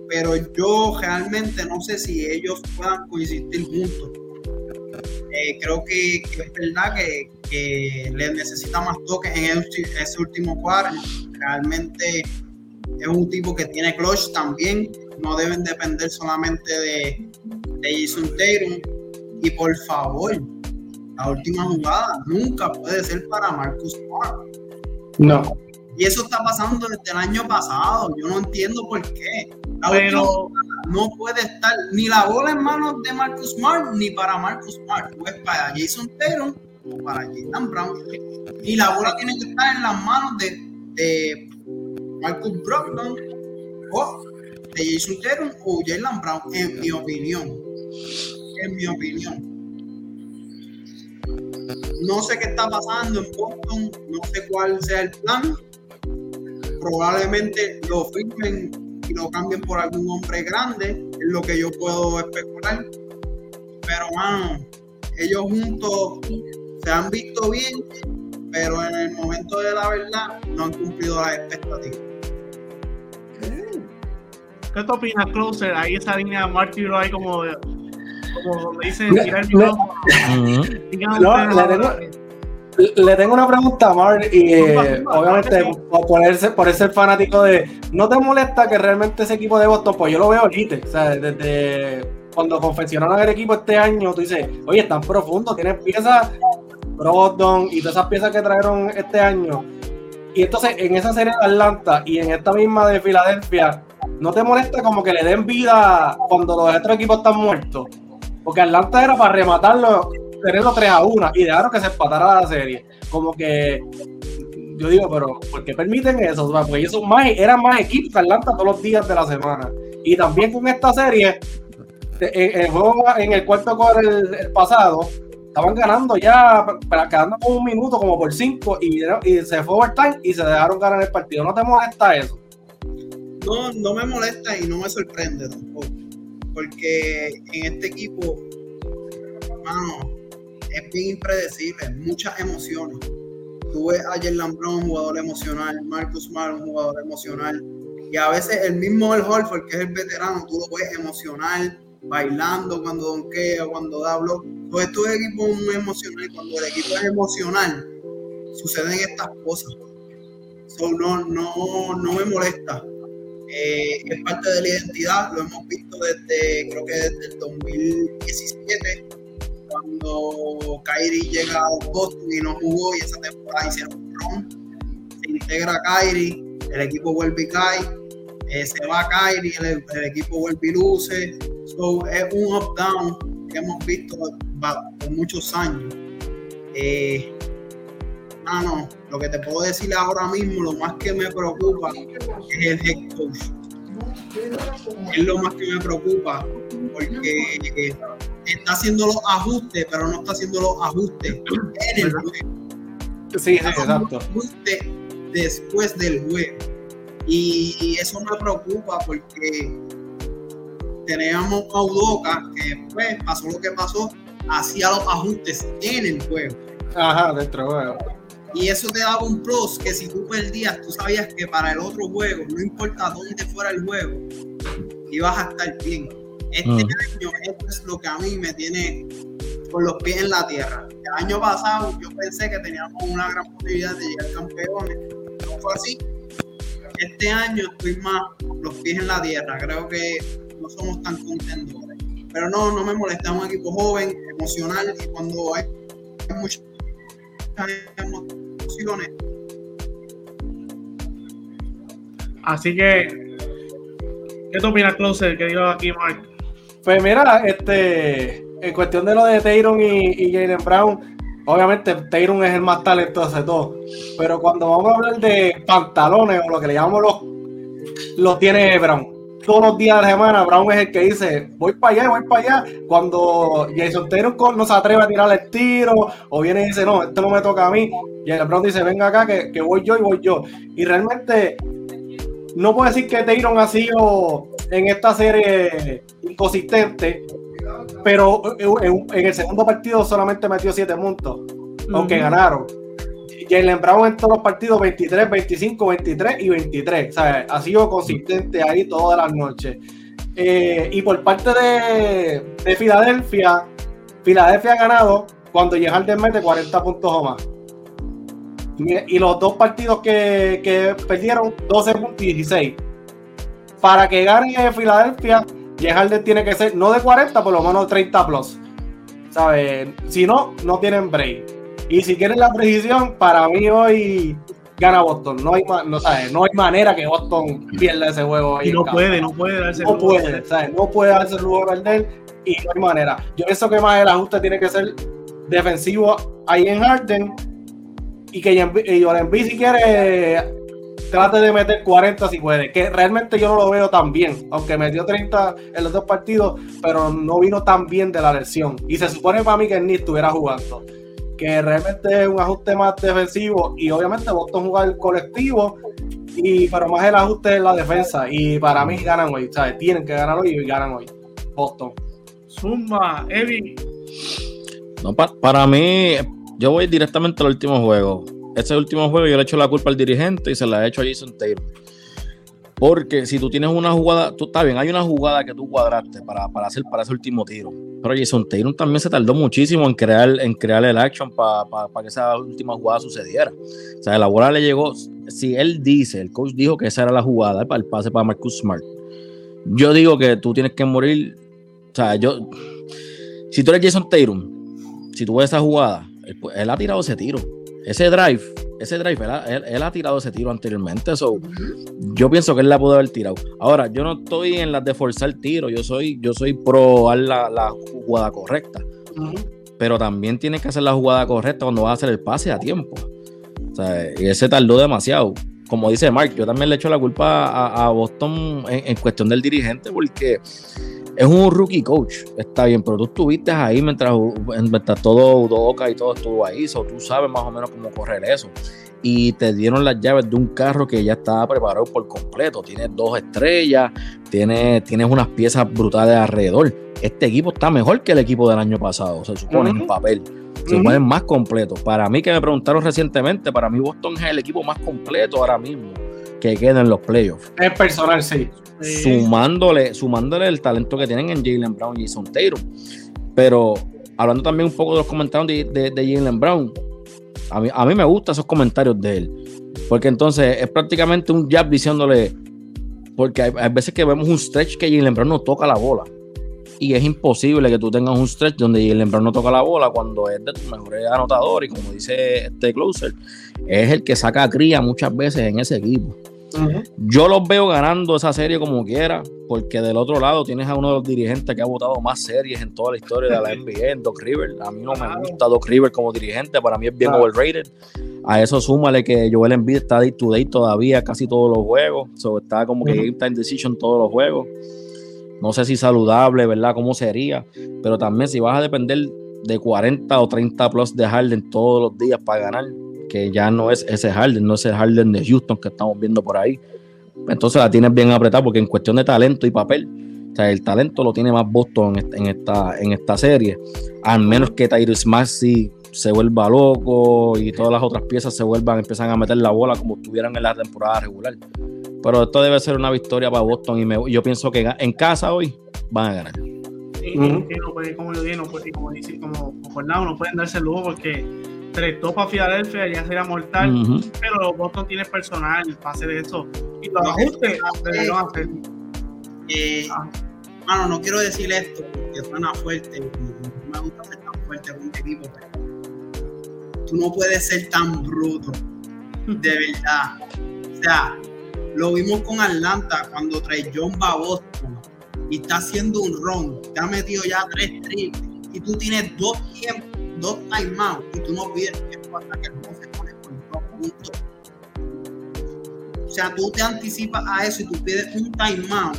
pero yo realmente no sé si ellos puedan coexistir juntos. Eh, creo que, es verdad que, que le necesita más toques en ese último cuadro. Realmente es un tipo que tiene clutch también. No deben depender solamente de, de Jason Tatum. Y por favor, la última jugada nunca puede ser para Marcus Smart. No. Y eso está pasando desde el año pasado. Yo no entiendo por qué. La última pero no puede estar ni la bola en manos de Marcus Smart ni para Marcus Smart. Pues para Jason Tatum o para Jalen Brown. Y la bola tiene que estar en las manos de, de Marcus Brogdon o de Jason Tatum o Jalen Brown, en mi opinión. En mi opinión. No sé qué está pasando en Boston, no sé cuál sea el plan. Probablemente lo firmen y lo cambien por algún hombre grande, es lo que yo puedo especular. Pero, mano, ellos juntos se han visto bien, pero en el momento de la verdad no han cumplido las expectativas. ¿Qué te opinas, Closer? Ahí esa línea de Marty ahí como, como me dicen, tirar el micrófono. Le, tengo, una pregunta a Mar y eh, obviamente por ponerse, por ser fanático de ¿no te molesta que realmente ese equipo de Boston, pues yo lo veo ahorita, o sea, desde cuando confeccionaron el equipo este año, tú dices, oye, están profundos, tienen piezas Brogdon y todas esas piezas que trajeron este año. Y entonces en esa serie de Atlanta y en esta misma de Filadelfia, ¿no te molesta como que le den vida cuando los otros equipos están muertos? Porque Atlanta era para rematarlo, tenerlo 3 a 1 y dejaron que se empatara la serie. Como que yo digo, pero ¿por qué permiten eso? Porque ellos más, eran más equipos que Atlanta todos los días de la semana. Y también con esta serie, en el cuarto core el, pasado, estaban ganando ya, quedando un minuto, como por cinco, y, y se fue overtime y se dejaron ganar el partido. ¿No te molesta eso? No, no me molesta y no me sorprende tampoco. Porque en este equipo, mano, es bien impredecible, muchas emociones. Tú ves a Jalen un jugador emocional, Marcus Smart, un jugador emocional, y a veces el mismo El Holford, que es el veterano, tú lo ves emocional, bailando cuando donkea, cuando da blog. Todos estos equipos muy emocionales. Cuando el equipo es emocional, suceden estas cosas. no, no, no me molesta. Eh, es parte de la identidad, lo hemos visto desde, creo que desde el 2017, cuando Kyrie llega a Boston y no jugó y esa temporada hicieron un ron, se integra Kyrie, el equipo vuelve y cae, eh, se va Kyrie, el, el, equipo vuelve y luce, so, es un up-down que hemos visto por muchos años. Eh, ah, no, lo que te puedo decir ahora mismo, lo más que me preocupa es el head coach. Es lo más que me preocupa porque está haciendo los ajustes, pero no está haciendo los ajustes en el juego. Sí, exacto. después del juego. Y eso me preocupa porque teníamos a Udoca que pues, pasó lo que pasó, hacía los ajustes en el juego. Ajá, dentro del juego. Y eso te daba un plus que si tú perdías, tú sabías que para el otro juego, no importa dónde fuera el juego, ibas a estar bien. Este mm. año, esto es lo que a mí me tiene con los pies en la tierra. El año pasado yo pensé que teníamos una gran posibilidad de llegar campeones. No fue así. Este año estoy más los pies en la tierra. Creo que no somos tan contendores. Pero no, no me molesta. un equipo joven, emocional y cuando hay muchas emociones. Así que, ¿qué te opinas, Closer? Que digo aquí, Mark. Pues mira, este, en cuestión de lo de Tayron y, y Jalen Brown, obviamente Tayron es el más talentoso de todos. Pero cuando vamos a hablar de pantalones o lo que le llamamos los, los tiene Brown todos los días de la semana, Brown es el que dice, voy para allá, voy para allá. Cuando Jason Taylor no se atreve a tirar el tiro, o viene y dice, no, esto no me toca a mí, y el Brown dice, venga acá, que, que, voy yo y voy yo. Y realmente, no puedo decir que Taylor ha sido en esta serie inconsistente, pero en, el segundo partido solamente metió 7 puntos, aunque ganaron. Jalen Brown en todos los partidos 23, 25, 23 y 23. O sea, ha sido consistente ahí todas las noches. Eh, y por parte de, de, Filadelfia, Filadelfia ha ganado cuando Harden mete 40 puntos o más. Y, los dos partidos que, que perdieron, 12 puntos y 16. Para que gane Filadelfia, Harden tiene que ser no de 40, por lo menos 30 plus. ¿Sabes? Si no, no tienen break. Y si quieren la precisión, para mí hoy gana Boston. No hay, no, no hay manera que Boston pierda ese juego. y no puede, no puede darse no puede, ¿sabes? No puede darse el lugar perder y no hay manera. Yo pienso que más el ajuste tiene que ser defensivo ahí en Harden y que Joel Embiid si quiere trate de meter 40 si puede. Que realmente yo no lo veo tan bien, aunque metió 30 en los dos partidos, pero no vino tan bien de la lesión. Y se supone para mí que ni estuviera jugando. Que realmente es un ajuste más defensivo y obviamente Boston juega el colectivo, y pero más el ajuste en la defensa. Y para mí ganan hoy, ¿sabes? Tienen que ganar hoy y ganan hoy. Boston. Zumba, Evi. No, para mí, yo voy directamente al último juego. Ese último juego yo le echo la culpa al dirigente y se la he hecho a Jason Taylor. Porque si tú tienes una jugada, está bien, hay una jugada que tú cuadraste para, hacer para ese último tiro. Pero Jason Taylor también se tardó muchísimo en crear, en crear el action para que esa última jugada sucediera. O sea, la bola le llegó. Si él dice, el coach dijo que esa era la jugada para el pase para Marcus Smart. Yo digo que tú tienes que morir. O sea, yo. Si tú eres Jason Taylor, si tú ves esa jugada, él ha tirado ese tiro ese drive, ese drive, él, ha tirado ese tiro anteriormente. So, yo pienso que él la pudo haber tirado. Ahora, yo no estoy en las de forzar tiro, yo soy, yo soy pro la, la jugada correcta. Pero también tienes que hacer la jugada correcta cuando vas a hacer el pase a tiempo. O sea, y ese tardó demasiado. Como dice Mark, yo también le echo la culpa a, Boston en, cuestión del dirigente, porque es un rookie coach, está bien, pero tú estuviste ahí mientras, mientras todo Udoca y todo estuvo ahí, so, tú sabes más o menos cómo correr eso. Y te dieron las llaves de un carro que ya estaba preparado por completo. Tienes dos estrellas, tienes, tienes unas piezas brutales alrededor. Este equipo está mejor que el equipo del año pasado, se supone en papel. Se supone más completo. Para mí, que me preguntaron recientemente, para mí Boston es el equipo más completo ahora mismo que queda en los playoffs. Es personal, sí sumándole, sumándole el talento que tienen en Jalen Brown y Jason Taylor. Pero hablando también un poco de los comentarios de, de, Jalen Brown, a mí, a mí me gustan esos comentarios de él. Porque entonces es prácticamente un jab diciéndole, porque hay, veces que vemos un stretch que Jalen Brown no toca la bola. Y es imposible que tú tengas un stretch donde Jalen Brown no toca la bola cuando es de tus mejores anotadores. Y como dice este closer, es el que saca a cría muchas veces en ese equipo. Yo los veo ganando esa serie como quiera, porque del otro lado tienes a uno de los dirigentes que ha votado más series en toda la historia de la NBA, Doc River. A mí no me gusta Doc River como dirigente, para mí es bien overrated. A eso súmale que Joel Embiid está day to day todavía casi todos los juegos, está como que game time decision todos los juegos. No sé si saludable, ¿verdad? ¿Cómo sería? Pero también si vas a depender de 40 o 30 plus de Harden todos los días para ganar, que ya no es ese Harden, no es el Harden de Houston que estamos viendo por ahí. Entonces la tienes bien apretada porque en cuestión de talento y papel, o sea, el talento lo tiene más Boston en esta, en esta serie. Al menos que Tyrese Maxey se vuelva loco y todas las otras piezas se vuelvan, empiezan a meter la bola como estuvieran en la temporada regular. Pero esto debe ser una victoria para Boston y yo pienso que en casa hoy van a ganar. Sí, no como yo digo, como, dice, como, como no pueden darse el lujo porque tres para Filadelfia ya sería mortal, pero Boston tiene personal para hacer eso. Y los ajustes deberían hacer. Eh, ah. no quiero decir esto porque suena fuerte, no me gusta ser tan fuerte con un equipo, pero tú no puedes ser tan bruto, de verdad. O sea, lo vimos con Atlanta cuando trae John va Boston y está haciendo un ron, te ha metido ya tres triples y tú tienes dos tiempos dos timeouts y tú no pides tiempo hasta que el se pone con dos puntos. O sea, tú te anticipas a eso y tú pides un timeout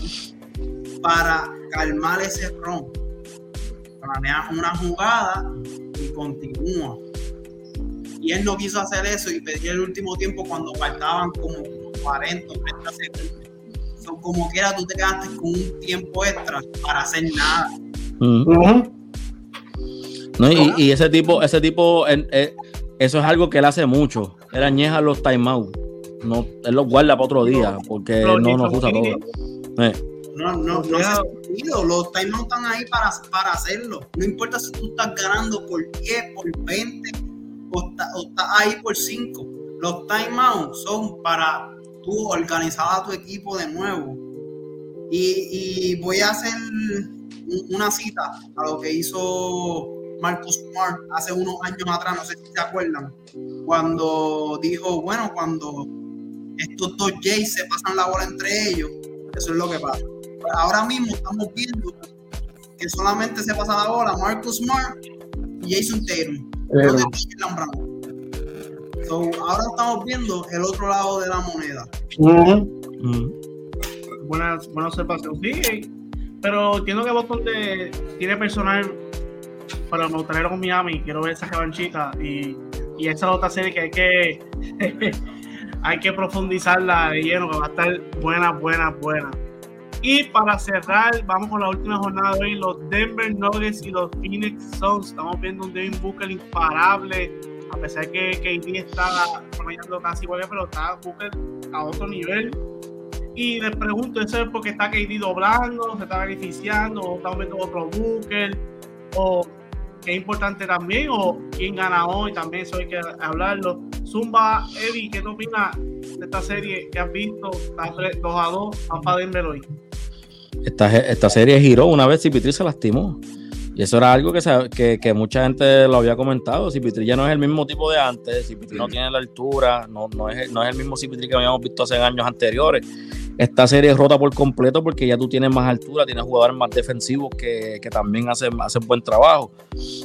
para calmar ese ron. Planeas una jugada y continúa. Y él no quiso hacer eso y pedí el último tiempo cuando faltaban como 40 o 30 segundos. como quiera, tú te quedaste con un tiempo extra para hacer nada. Y, ese tipo, ese tipo, eso es algo que él hace mucho. Él añeja los timeouts. No, él los guarda para otro día porque no nos usa todo. Eh. No, no, no hace sentido. Los timeouts están ahí para, para hacerlo. No importa si tú estás ganando por 10, por 20 o, estás ahí por 5. Los timeouts son para tú organizar a tu equipo de nuevo. Y, y voy a hacer una cita a lo que hizo Marcus Smart hace unos años atrás, no sé si se acuerdan, cuando dijo, bueno, cuando estos dos Jays se pasan la bola entre ellos, eso es lo que pasa. ahora mismo estamos viendo que solamente se pasa la bola Marcus Smart y Jason Tatum. ahora estamos viendo el otro lado de la moneda. Buena, buena observación. Sí, pero entiendo que Boston tiene personal para gustaría con Miami. Quiero ver esa revanchita y, y esa otra serie que hay que hay que profundizarla de lleno, que va a estar buena, buena, buena. Y para cerrar, vamos con la última jornada de hoy, los Denver Nuggets y los Phoenix Suns. Estamos viendo un Devin Booker imparable, a pesar que KD está promediando casi igual, pero está Booker a otro nivel. Y les pregunto, ¿eso es porque está KD doblando, se está beneficiando, o estamos viendo otro Booker? ¿O qué importante también? ¿O quién gana hoy? También eso hay que hablarlo. Zumba, Eddie, ¿qué te opinas de esta serie que has visto? 2 a 2, vamos Denver hoy. Esta, esta serie giró una vez y Pitri se lastimó. Y eso era algo que, que, mucha gente lo había comentado. Cipitri ya no es el mismo tipo de antes, Cipitri no tiene la altura, no, no, es, no es el mismo Cipitri que habíamos visto hace años anteriores. Esta serie es rota por completo porque ya tú tienes más altura, tienes jugadores más defensivos que, que también hacen, hacen buen trabajo.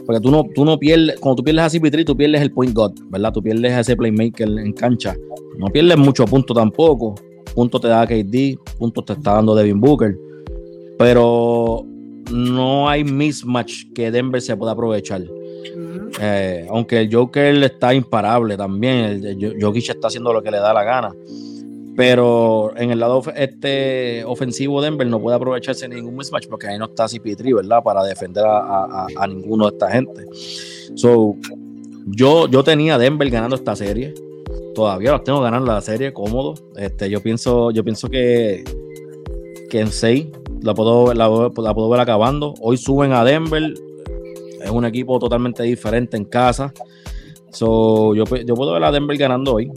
Porque tú no, tú no pierdes, cuando tú pierdes a Cipitri, tú pierdes el point guard, ¿verdad? Tú pierdes a ese playmaker en cancha. No pierdes mucho punto tampoco. Punto te da KD, puntos te está dando Devin Booker. Pero no hay mismatch que Denver se pueda aprovechar. Eh, aunque el Joker está imparable también, el, Jokic está haciendo lo que le da la gana. Pero en el lado este ofensivo Denver no puede aprovecharse ningún mismatch porque ahí no está CP3, ¿verdad? Para defender a, ninguno de esta gente. So, yo, yo tenía Denver ganando esta serie. Todavía los tengo ganando la serie cómodo. Este, yo pienso, yo pienso que, que en 6 la puedo, la, puedo ver acabando. Hoy suben a Denver. Es un equipo totalmente diferente en casa. So, yo, yo puedo ver a Denver ganando hoy.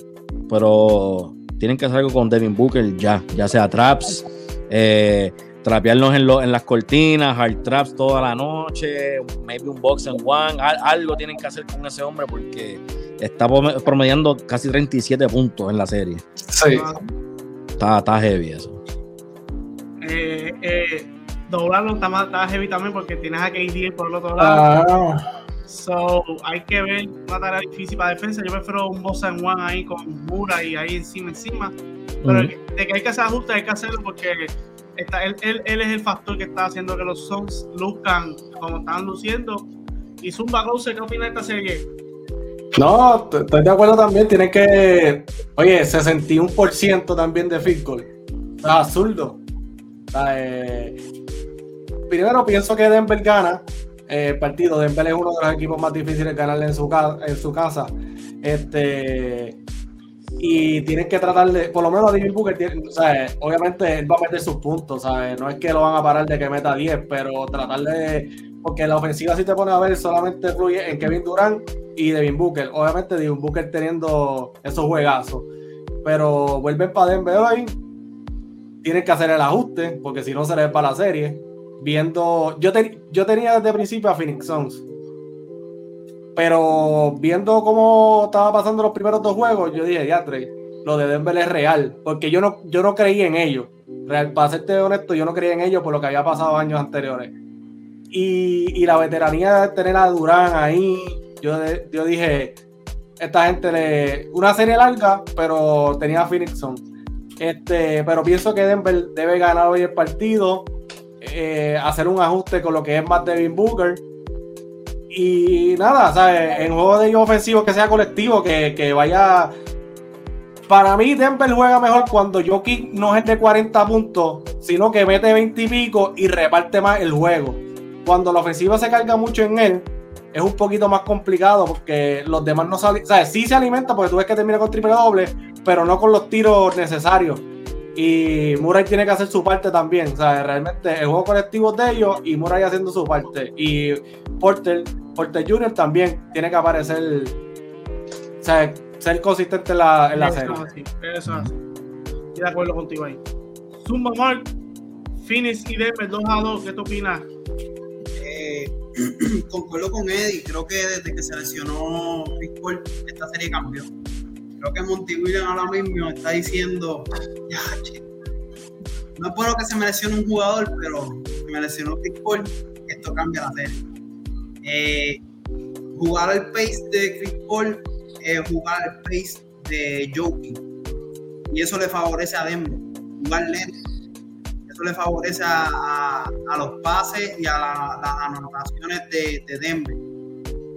Pero tienen que hacer algo con Devin Booker ya. Ya sea traps. Eh, trapearnos en, en las cortinas, hard traps toda la noche, maybe un box and one, algo tienen que hacer con ese hombre porque está promediando casi 37 puntos en la serie. Sí. Está, está heavy eso eh, doblarlo está, más, heavy también porque tienes a KD por el otro lado. Ah. So, hay que ver una tarea difícil para defensa. Yo prefiero un boss en one ahí con Mura y ahí encima, encima. Pero de que hay que hacer ajustes, hay que hacerlo porque está, él, él, él, es el factor que está haciendo que los Suns luzcan como están luciendo. Y Zumba Rose, ¿qué opina de esta serie? No, estoy de acuerdo también. Tiene que. Oye, 61% también de field goal. Ah, zurdo. Eh, primero pienso que Denver gana eh, el partido. Denver es uno de los equipos más difíciles de ganarle en su, casa. Este, y tienen que tratar de, por lo menos David Booker, obviamente él va a meter sus puntos, no es que lo van a parar de que meta 10, pero tratar de, porque la ofensiva si te pone a ver solamente fluye en Kevin Durant y Devin Booker, obviamente Devin Booker teniendo esos juegazos, pero vuelven para Denver hoy tienen que hacer el ajuste, porque si no se les va la serie. Viendo, yo, yo tenía desde principio a Phoenix Suns, pero viendo cómo estaba pasando los primeros dos juegos, yo dije, ya, lo de Denver es real, porque yo no, yo no creí en ellos. Real, para serte honesto, yo no creía en ellos por lo que había pasado años anteriores. Y, y la veteranía de tener a Durán ahí, yo, yo dije, esta gente le. Una serie larga, pero tenía a Phoenix Suns. Este, pero pienso que Denver debe ganar hoy el partido, eh, hacer un ajuste con lo que es más Devin Booker. Y nada, ¿sabes? En juego de ellos ofensivos que sea colectivo, que, vaya. Para mí, Denver juega mejor cuando Jokic no es de 40 puntos, sino que mete 20 y pico y reparte más el juego. Cuando la ofensiva se carga mucho en él, es un poquito más complicado porque los demás no salen. O sí se alimenta porque tú ves que termina con triple doble, pero no con los tiros necesarios. Y Murray tiene que hacer su parte también. O sea, realmente el juego colectivo de ellos y Murray haciendo su parte. Y Porter, Porter Jr. también tiene que aparecer. O sea, ser consistente en la, en la serie. eso es así. Estoy de acuerdo contigo ahí. Zumba Mark, Phoenix y Denver 2 a 2. ¿Qué tú opinas? Eh, concuerdo con Eddie. Creo que desde que se lesionó Chris Paul, esta serie cambió creo que Monty Williams ahora mismo está diciendo, ya, no es bueno que se me lesione un jugador, pero se me lesionó Chris esto cambia la serie. Eh, jugar el pace de Chris Paul eh, jugar el pace de Jokic. Y eso le favorece a Denver, jugar lento. Eso le favorece a, a, los pases y a las anotaciones de, de Denver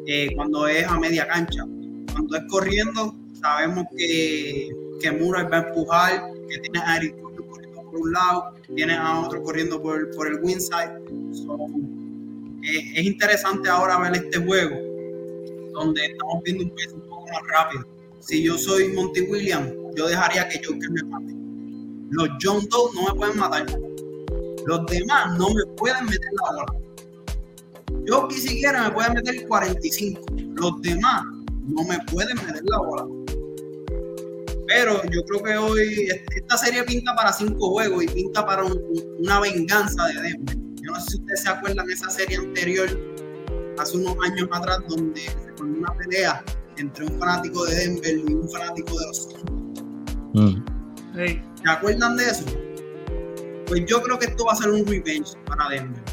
eh, cuando es a media cancha. Cuando es corriendo, sabemos que, que Murray va a empujar, que tiene a Eric corriendo por un lado, tiene a otro corriendo por, por el winside. es interesante ahora ver este juego, donde estamos viendo un peso un poco más rápido. Si yo soy Monty Williams, yo dejaría que Joker me mate. Los John Doe no me pueden matar. Los demás no me pueden meter la bola. Yo ni siquiera me pueden meter 45. Los demás no me pueden meter la bola. Pero yo creo que hoy esta serie pinta para cinco juegos y pinta para una venganza de Denver. Yo no sé si ustedes se acuerdan de esa serie anterior, hace unos años atrás, donde se formó una pelea entre un fanático de Denver y un fanático de los mm. ¿Se acuerdan de eso? Pues yo creo que esto va a ser un revenge para Denver.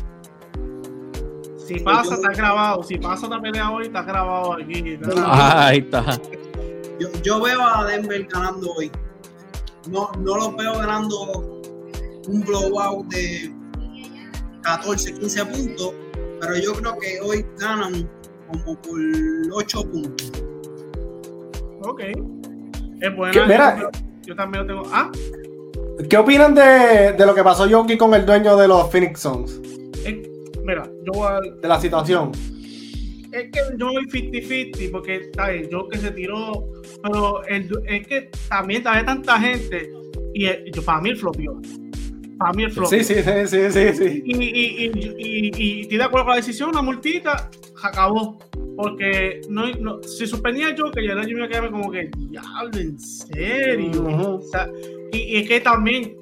Si pues pasa, está grabado. Si pasa la pelea hoy, está grabado aquí. Ahí está. Yo, veo a Denver ganando hoy. No, no los veo ganando un blowout de 14, 15 puntos, pero yo creo que hoy ganan como por 8 puntos. Ok. Es bueno. Mira, yo, también lo tengo. Ah. ¿Qué opinan de, de lo que pasó Yoki con el dueño de los Phoenix Suns? mira, yo voy a, De la situación. Es que yo voy 50-50 porque está bien, yo que se tiró, pero el, es que también había tanta gente y yo, para mí el flopió. Para mí el flopió. Sí, sí, sí, sí, sí. Y, y, y, y, estoy de acuerdo con la decisión, una multita, acabó. Porque no, no, si suspendía yo, que ya el año me quedaba como que, diablo, en serio. o sea, y, es que también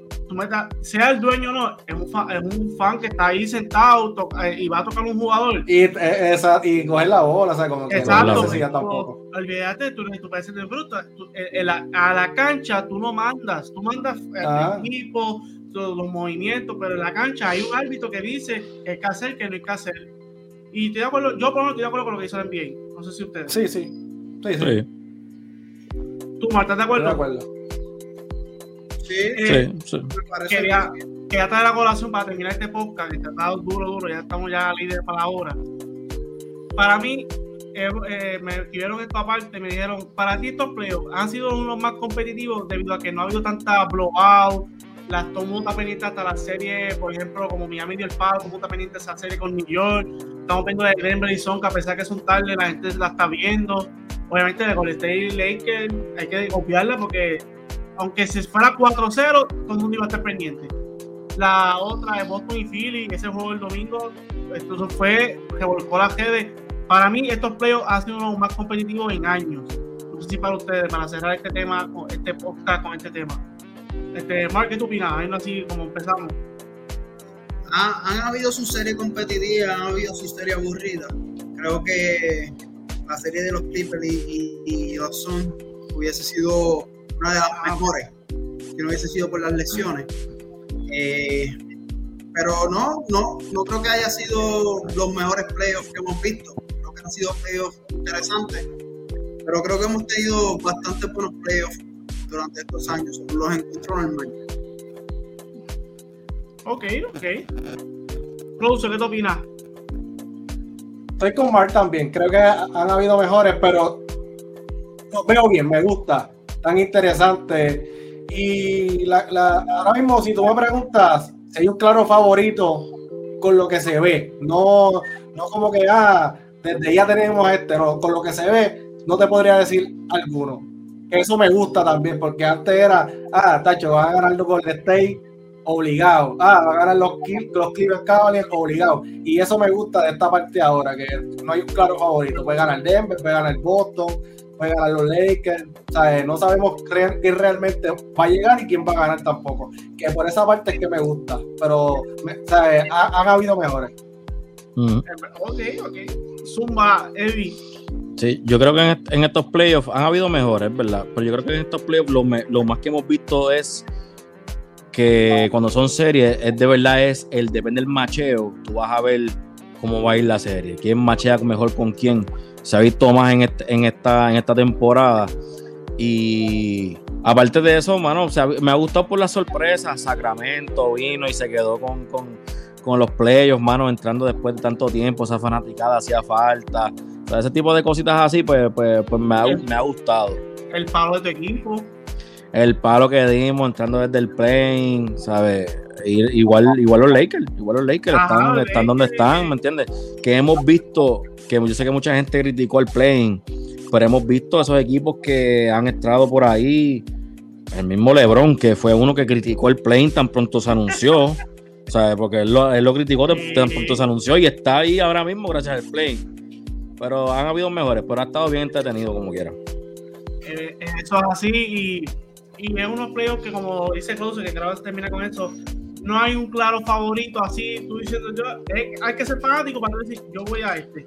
sea el dueño o no, es un, fan, es un fan que está ahí sentado eh, y va a tocar un jugador. Y, eh, esa, y coger la bola, o sea, como que Exacto, no tampoco. Olvídate, tú, tú pareces de bruta. Eh, a la cancha tú no mandas, tú mandas el ah. equipo, todos los movimientos, pero en la cancha hay un árbitro que dice que hay que hacer, que no hay que hacer. Y estoy de acuerdo, yo por lo menos estoy de acuerdo con lo que hizo el NBA. No sé si ustedes. Sí, sí. Sí, sí. ¿Tú, Marta, estás de acuerdo? De acuerdo. Sí, eh, sí, Quería, quería, traer la colación para terminar este podcast, que está duro, duro, ya estamos ya líderes para la hora. Para mí, eh, eh, me escribieron esto aparte, me dijeron, para ti estos playoffs han sido unos más competitivos debido a que no ha habido tanta blowout, las tomó pendiente hasta la serie, por ejemplo, como Miami dio el palo, como está pendiente esa serie con New York, estamos viendo de Denver y Son, que a pesar que son tarde, la gente la está viendo. Obviamente de Golden State Lakers hay que copiarla porque aunque si fuera 4-0, todo el mundo iba a estar pendiente. La otra de Boston y Philly, ese juego del domingo, esto fue, revolcó la redes. Para mí, estos playoffs han sido los más competitivos en años. No sé si para ustedes, para cerrar este tema, este podcast con este tema. Este, Mark, ¿qué tú opinas? así como empezamos. han habido su serie competitiva, han habido su serie aburrida. Creo que la serie de los Clippers y, y los Suns hubiese sido una de las mejores, que no hubiese sido por las lesiones. Eh, pero no, no, no creo que haya sido los mejores playoffs que hemos visto. Creo que han sido playoffs interesantes, pero creo que hemos tenido bastante buenos playoffs durante estos años. Los encuentro normal. Ok, ok. Close, ¿qué te opinas? Estoy con Mark también. Creo que han habido mejores, pero veo bien, me gusta tan interesante. Y la, la, ahora mismo, si tú me preguntas, si hay un claro favorito con lo que se ve, no, no como que, ah, desde ya tenemos este, no, con lo que se ve, no te podría decir alguno. Eso me gusta también, porque antes era, ah, Tacho, van a ganar con el State obligado. Ah, van a ganar los, los Cleveland Cavaliers obligado. Y eso me gusta de esta parte ahora, que no hay un claro favorito. Puede ganar Denver, puede ganar Boston, puede ganar los Lakers. No sabemos quién realmente va a llegar y quién va a ganar tampoco. Que por esa parte es que me gusta. Pero han habido mejores. Ok, ok. Zumba, Evi. Sí, yo creo que en, estos playoffs han habido mejores, ¿verdad? Pero yo creo que en estos playoffs lo, lo más que hemos visto es que cuando son series, es de verdad es el depende del macheo, tú vas a ver cómo va a ir la serie, quién machea mejor con quién se ha visto más en, este, en, esta, en esta temporada. Y aparte de eso, mano, me ha gustado por la sorpresa. Sacramento vino y se quedó con, los playos, mano, entrando después de tanto tiempo. Esa fanaticada hacía falta. ese tipo de cositas así, pues, pues, pues me, ha, gustado. El palo de tu equipo. El palo que dimos entrando desde el plane, ¿sabes? Igual, igual los Lakers, igual los Lakers están, están donde están, ¿me entiendes? Que hemos visto, que yo sé que mucha gente criticó el playing pero hemos visto esos equipos que han entrado por ahí. El mismo LeBron, que fue uno que criticó el plane tan pronto se anunció. ¿sabes? Porque él lo, criticó tan pronto se anunció y está ahí ahora mismo gracias al plane. Pero han habido mejores, pero ha estado bien entretenido como quiera. Eh, eso es así y, y es unos playoffs que como dice Close, que creo que termina con eso, no hay un claro favorito así, tú diciendo yo, hay que ser fanático para decir yo voy a este.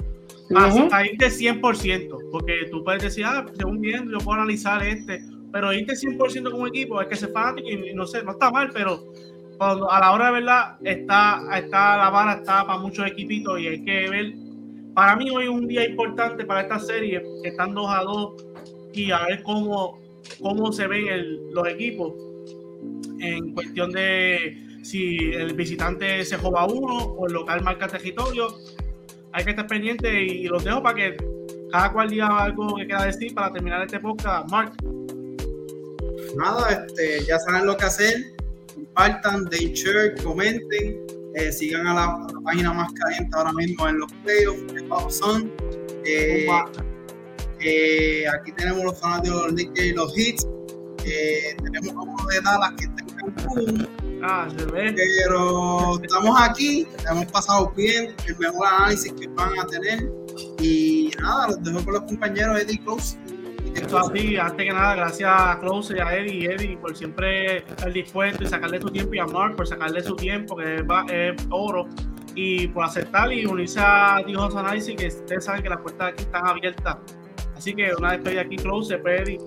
Hasta irte 100%, porque tú puedes decir, ah, según bien, yo puedo analizar este, pero irte 100% como equipo, hay que ser fanático y, no sé, no está mal, pero cuando, a la hora de verdad está, está la vara está para muchos equipitos y hay que ver. Para mí hoy es un día importante para esta serie, que están 2 a 2 y a ver cómo, cómo se ven los equipos en cuestión de si el visitante se juega uno o el local marca territorio hay que estar pendiente y, los dejo para que cada cual diga algo que quiera decir para terminar este podcast. Mark. Nada, este, ya saben lo que hacer. Compartan, den share, comenten. Eh, sigan a la, página más caliente ahora mismo en los playoffs de Pop eh, eh, aquí tenemos los fanáticos de los Knicks y los Hits. tenemos uno de Dallas que está en Cancún Ah, se ve. Pero estamos aquí, hemos pasado bien, el mejor análisis que van a tener. Y nada, los dejo con los compañeros Eddie Close. Esto así, antes que nada, gracias a Close y a Eddie y Eddie por siempre estar dispuesto y sacarle su tiempo y a Mark por sacarle su tiempo, que es, oro, y por aceptar y unirse a Dios Análisis, que ustedes saben que las puertas aquí están abiertas. Así que una vez estoy aquí, Close, Eddie.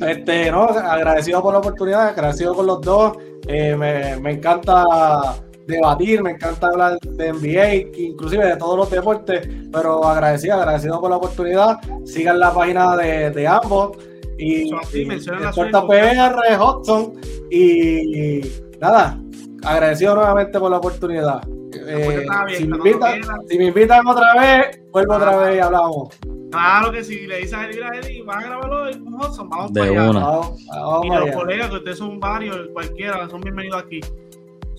Este, no, agradecido por la oportunidad, agradecido con los dos. Eh, me, encanta debatir, me encanta hablar de NBA, inclusive de todos los deportes, pero agradecido, agradecido por la oportunidad. Sigan la página de, ambos y, y PR, Hudson y nada, agradecido nuevamente por la oportunidad. Eh, si, me invitan, si, me invitan, otra vez, vuelvo otra vez y hablamos. Claro que si le dices a Eddie, Eddie, van a grabarlo con Hudson, vamos de para una. allá. y los colegas, que ustedes son varios, cualquiera, son bienvenidos aquí.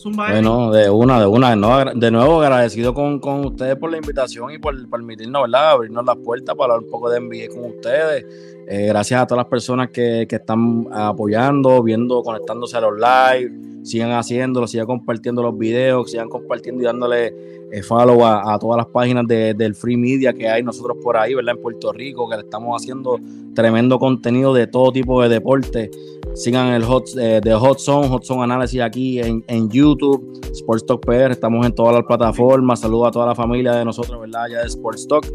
Bueno, de una, de una. de nuevo, agradecido con, con, ustedes por la invitación y por permitirnos, ¿verdad? Abrirnos las puertas para hablar un poco de NBA con ustedes. Eh, gracias a todas las personas que, que, están apoyando, viendo, conectándose a los live. Sigan haciéndolo, sigan compartiendo los videos, sigan compartiendo y dándole eh, follow a, todas las páginas de, del free media que hay nosotros por ahí, ¿verdad? En Puerto Rico, que le estamos haciendo tremendo contenido de todo tipo de deporte. Sigan el hot, eh, de Hot Zone, Hot Zone Análisis aquí en, en YouTube, Sports Talk PR, estamos en todas las plataformas. Saludo a toda la familia de nosotros, ¿verdad? Ya de Sports Talk.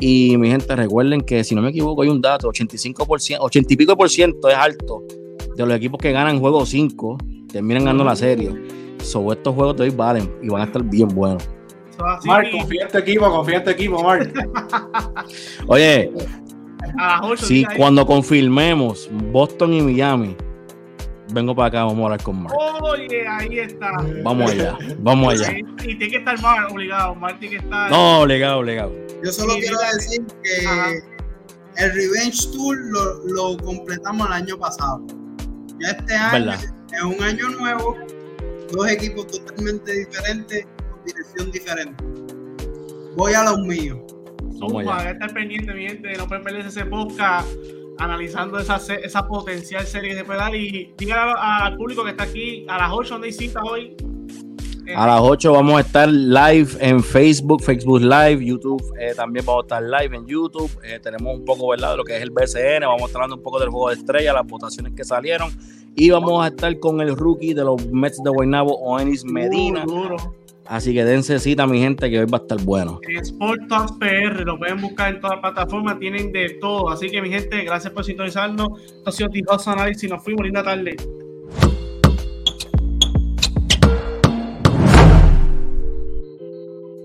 Y mi gente, recuerden que si no me equivoco, hay un dato: 85%, 80 y pico por ciento es alto de los equipos que ganan juego 5 terminan ganando la serie. Sobre estos juegos de hoy valen y van a estar bien buenos. Mark, confía en este equipo, confía en este equipo, Mark. Oye, si cuando confirmemos Boston y Miami, vengo para acá, vamos a hablar con Mark. Oye, ahí está. Vamos allá, vamos allá. Y, tiene que estar Mark obligado, Mark tiene que estar. No, obligado, obligado. Yo solo quiero decir que el Revenge Tour lo, lo, completamos el año pasado. Ya este año es un año nuevo, dos equipos totalmente diferentes dirección diferente. Voy a los míos. Vamos a estar pendiente, mi gente, no pueden perderse ese podcast analizando esa, esa potencial serie que se puede dar. Y díganle al público que está aquí a las 8 donde hay cita hoy. A las 8 vamos a estar live en Facebook, Facebook Live, YouTube eh, también vamos a estar live en YouTube. Eh, tenemos un poco, ¿verdad?, de lo que es el BCN. Vamos a estar hablando un poco del juego de estrella, las votaciones que salieron. Y vamos a estar con el rookie de los Mets de Guaynabo, Oenis Medina. Así que dense cita, mi gente, que hoy va a estar bueno. Sport Talks PR, lo pueden buscar en todas las plataformas, tienen de todo. Así que, mi gente, gracias por sintonizarnos. Esto ha sido Análisis. Nos fuimos, linda tarde.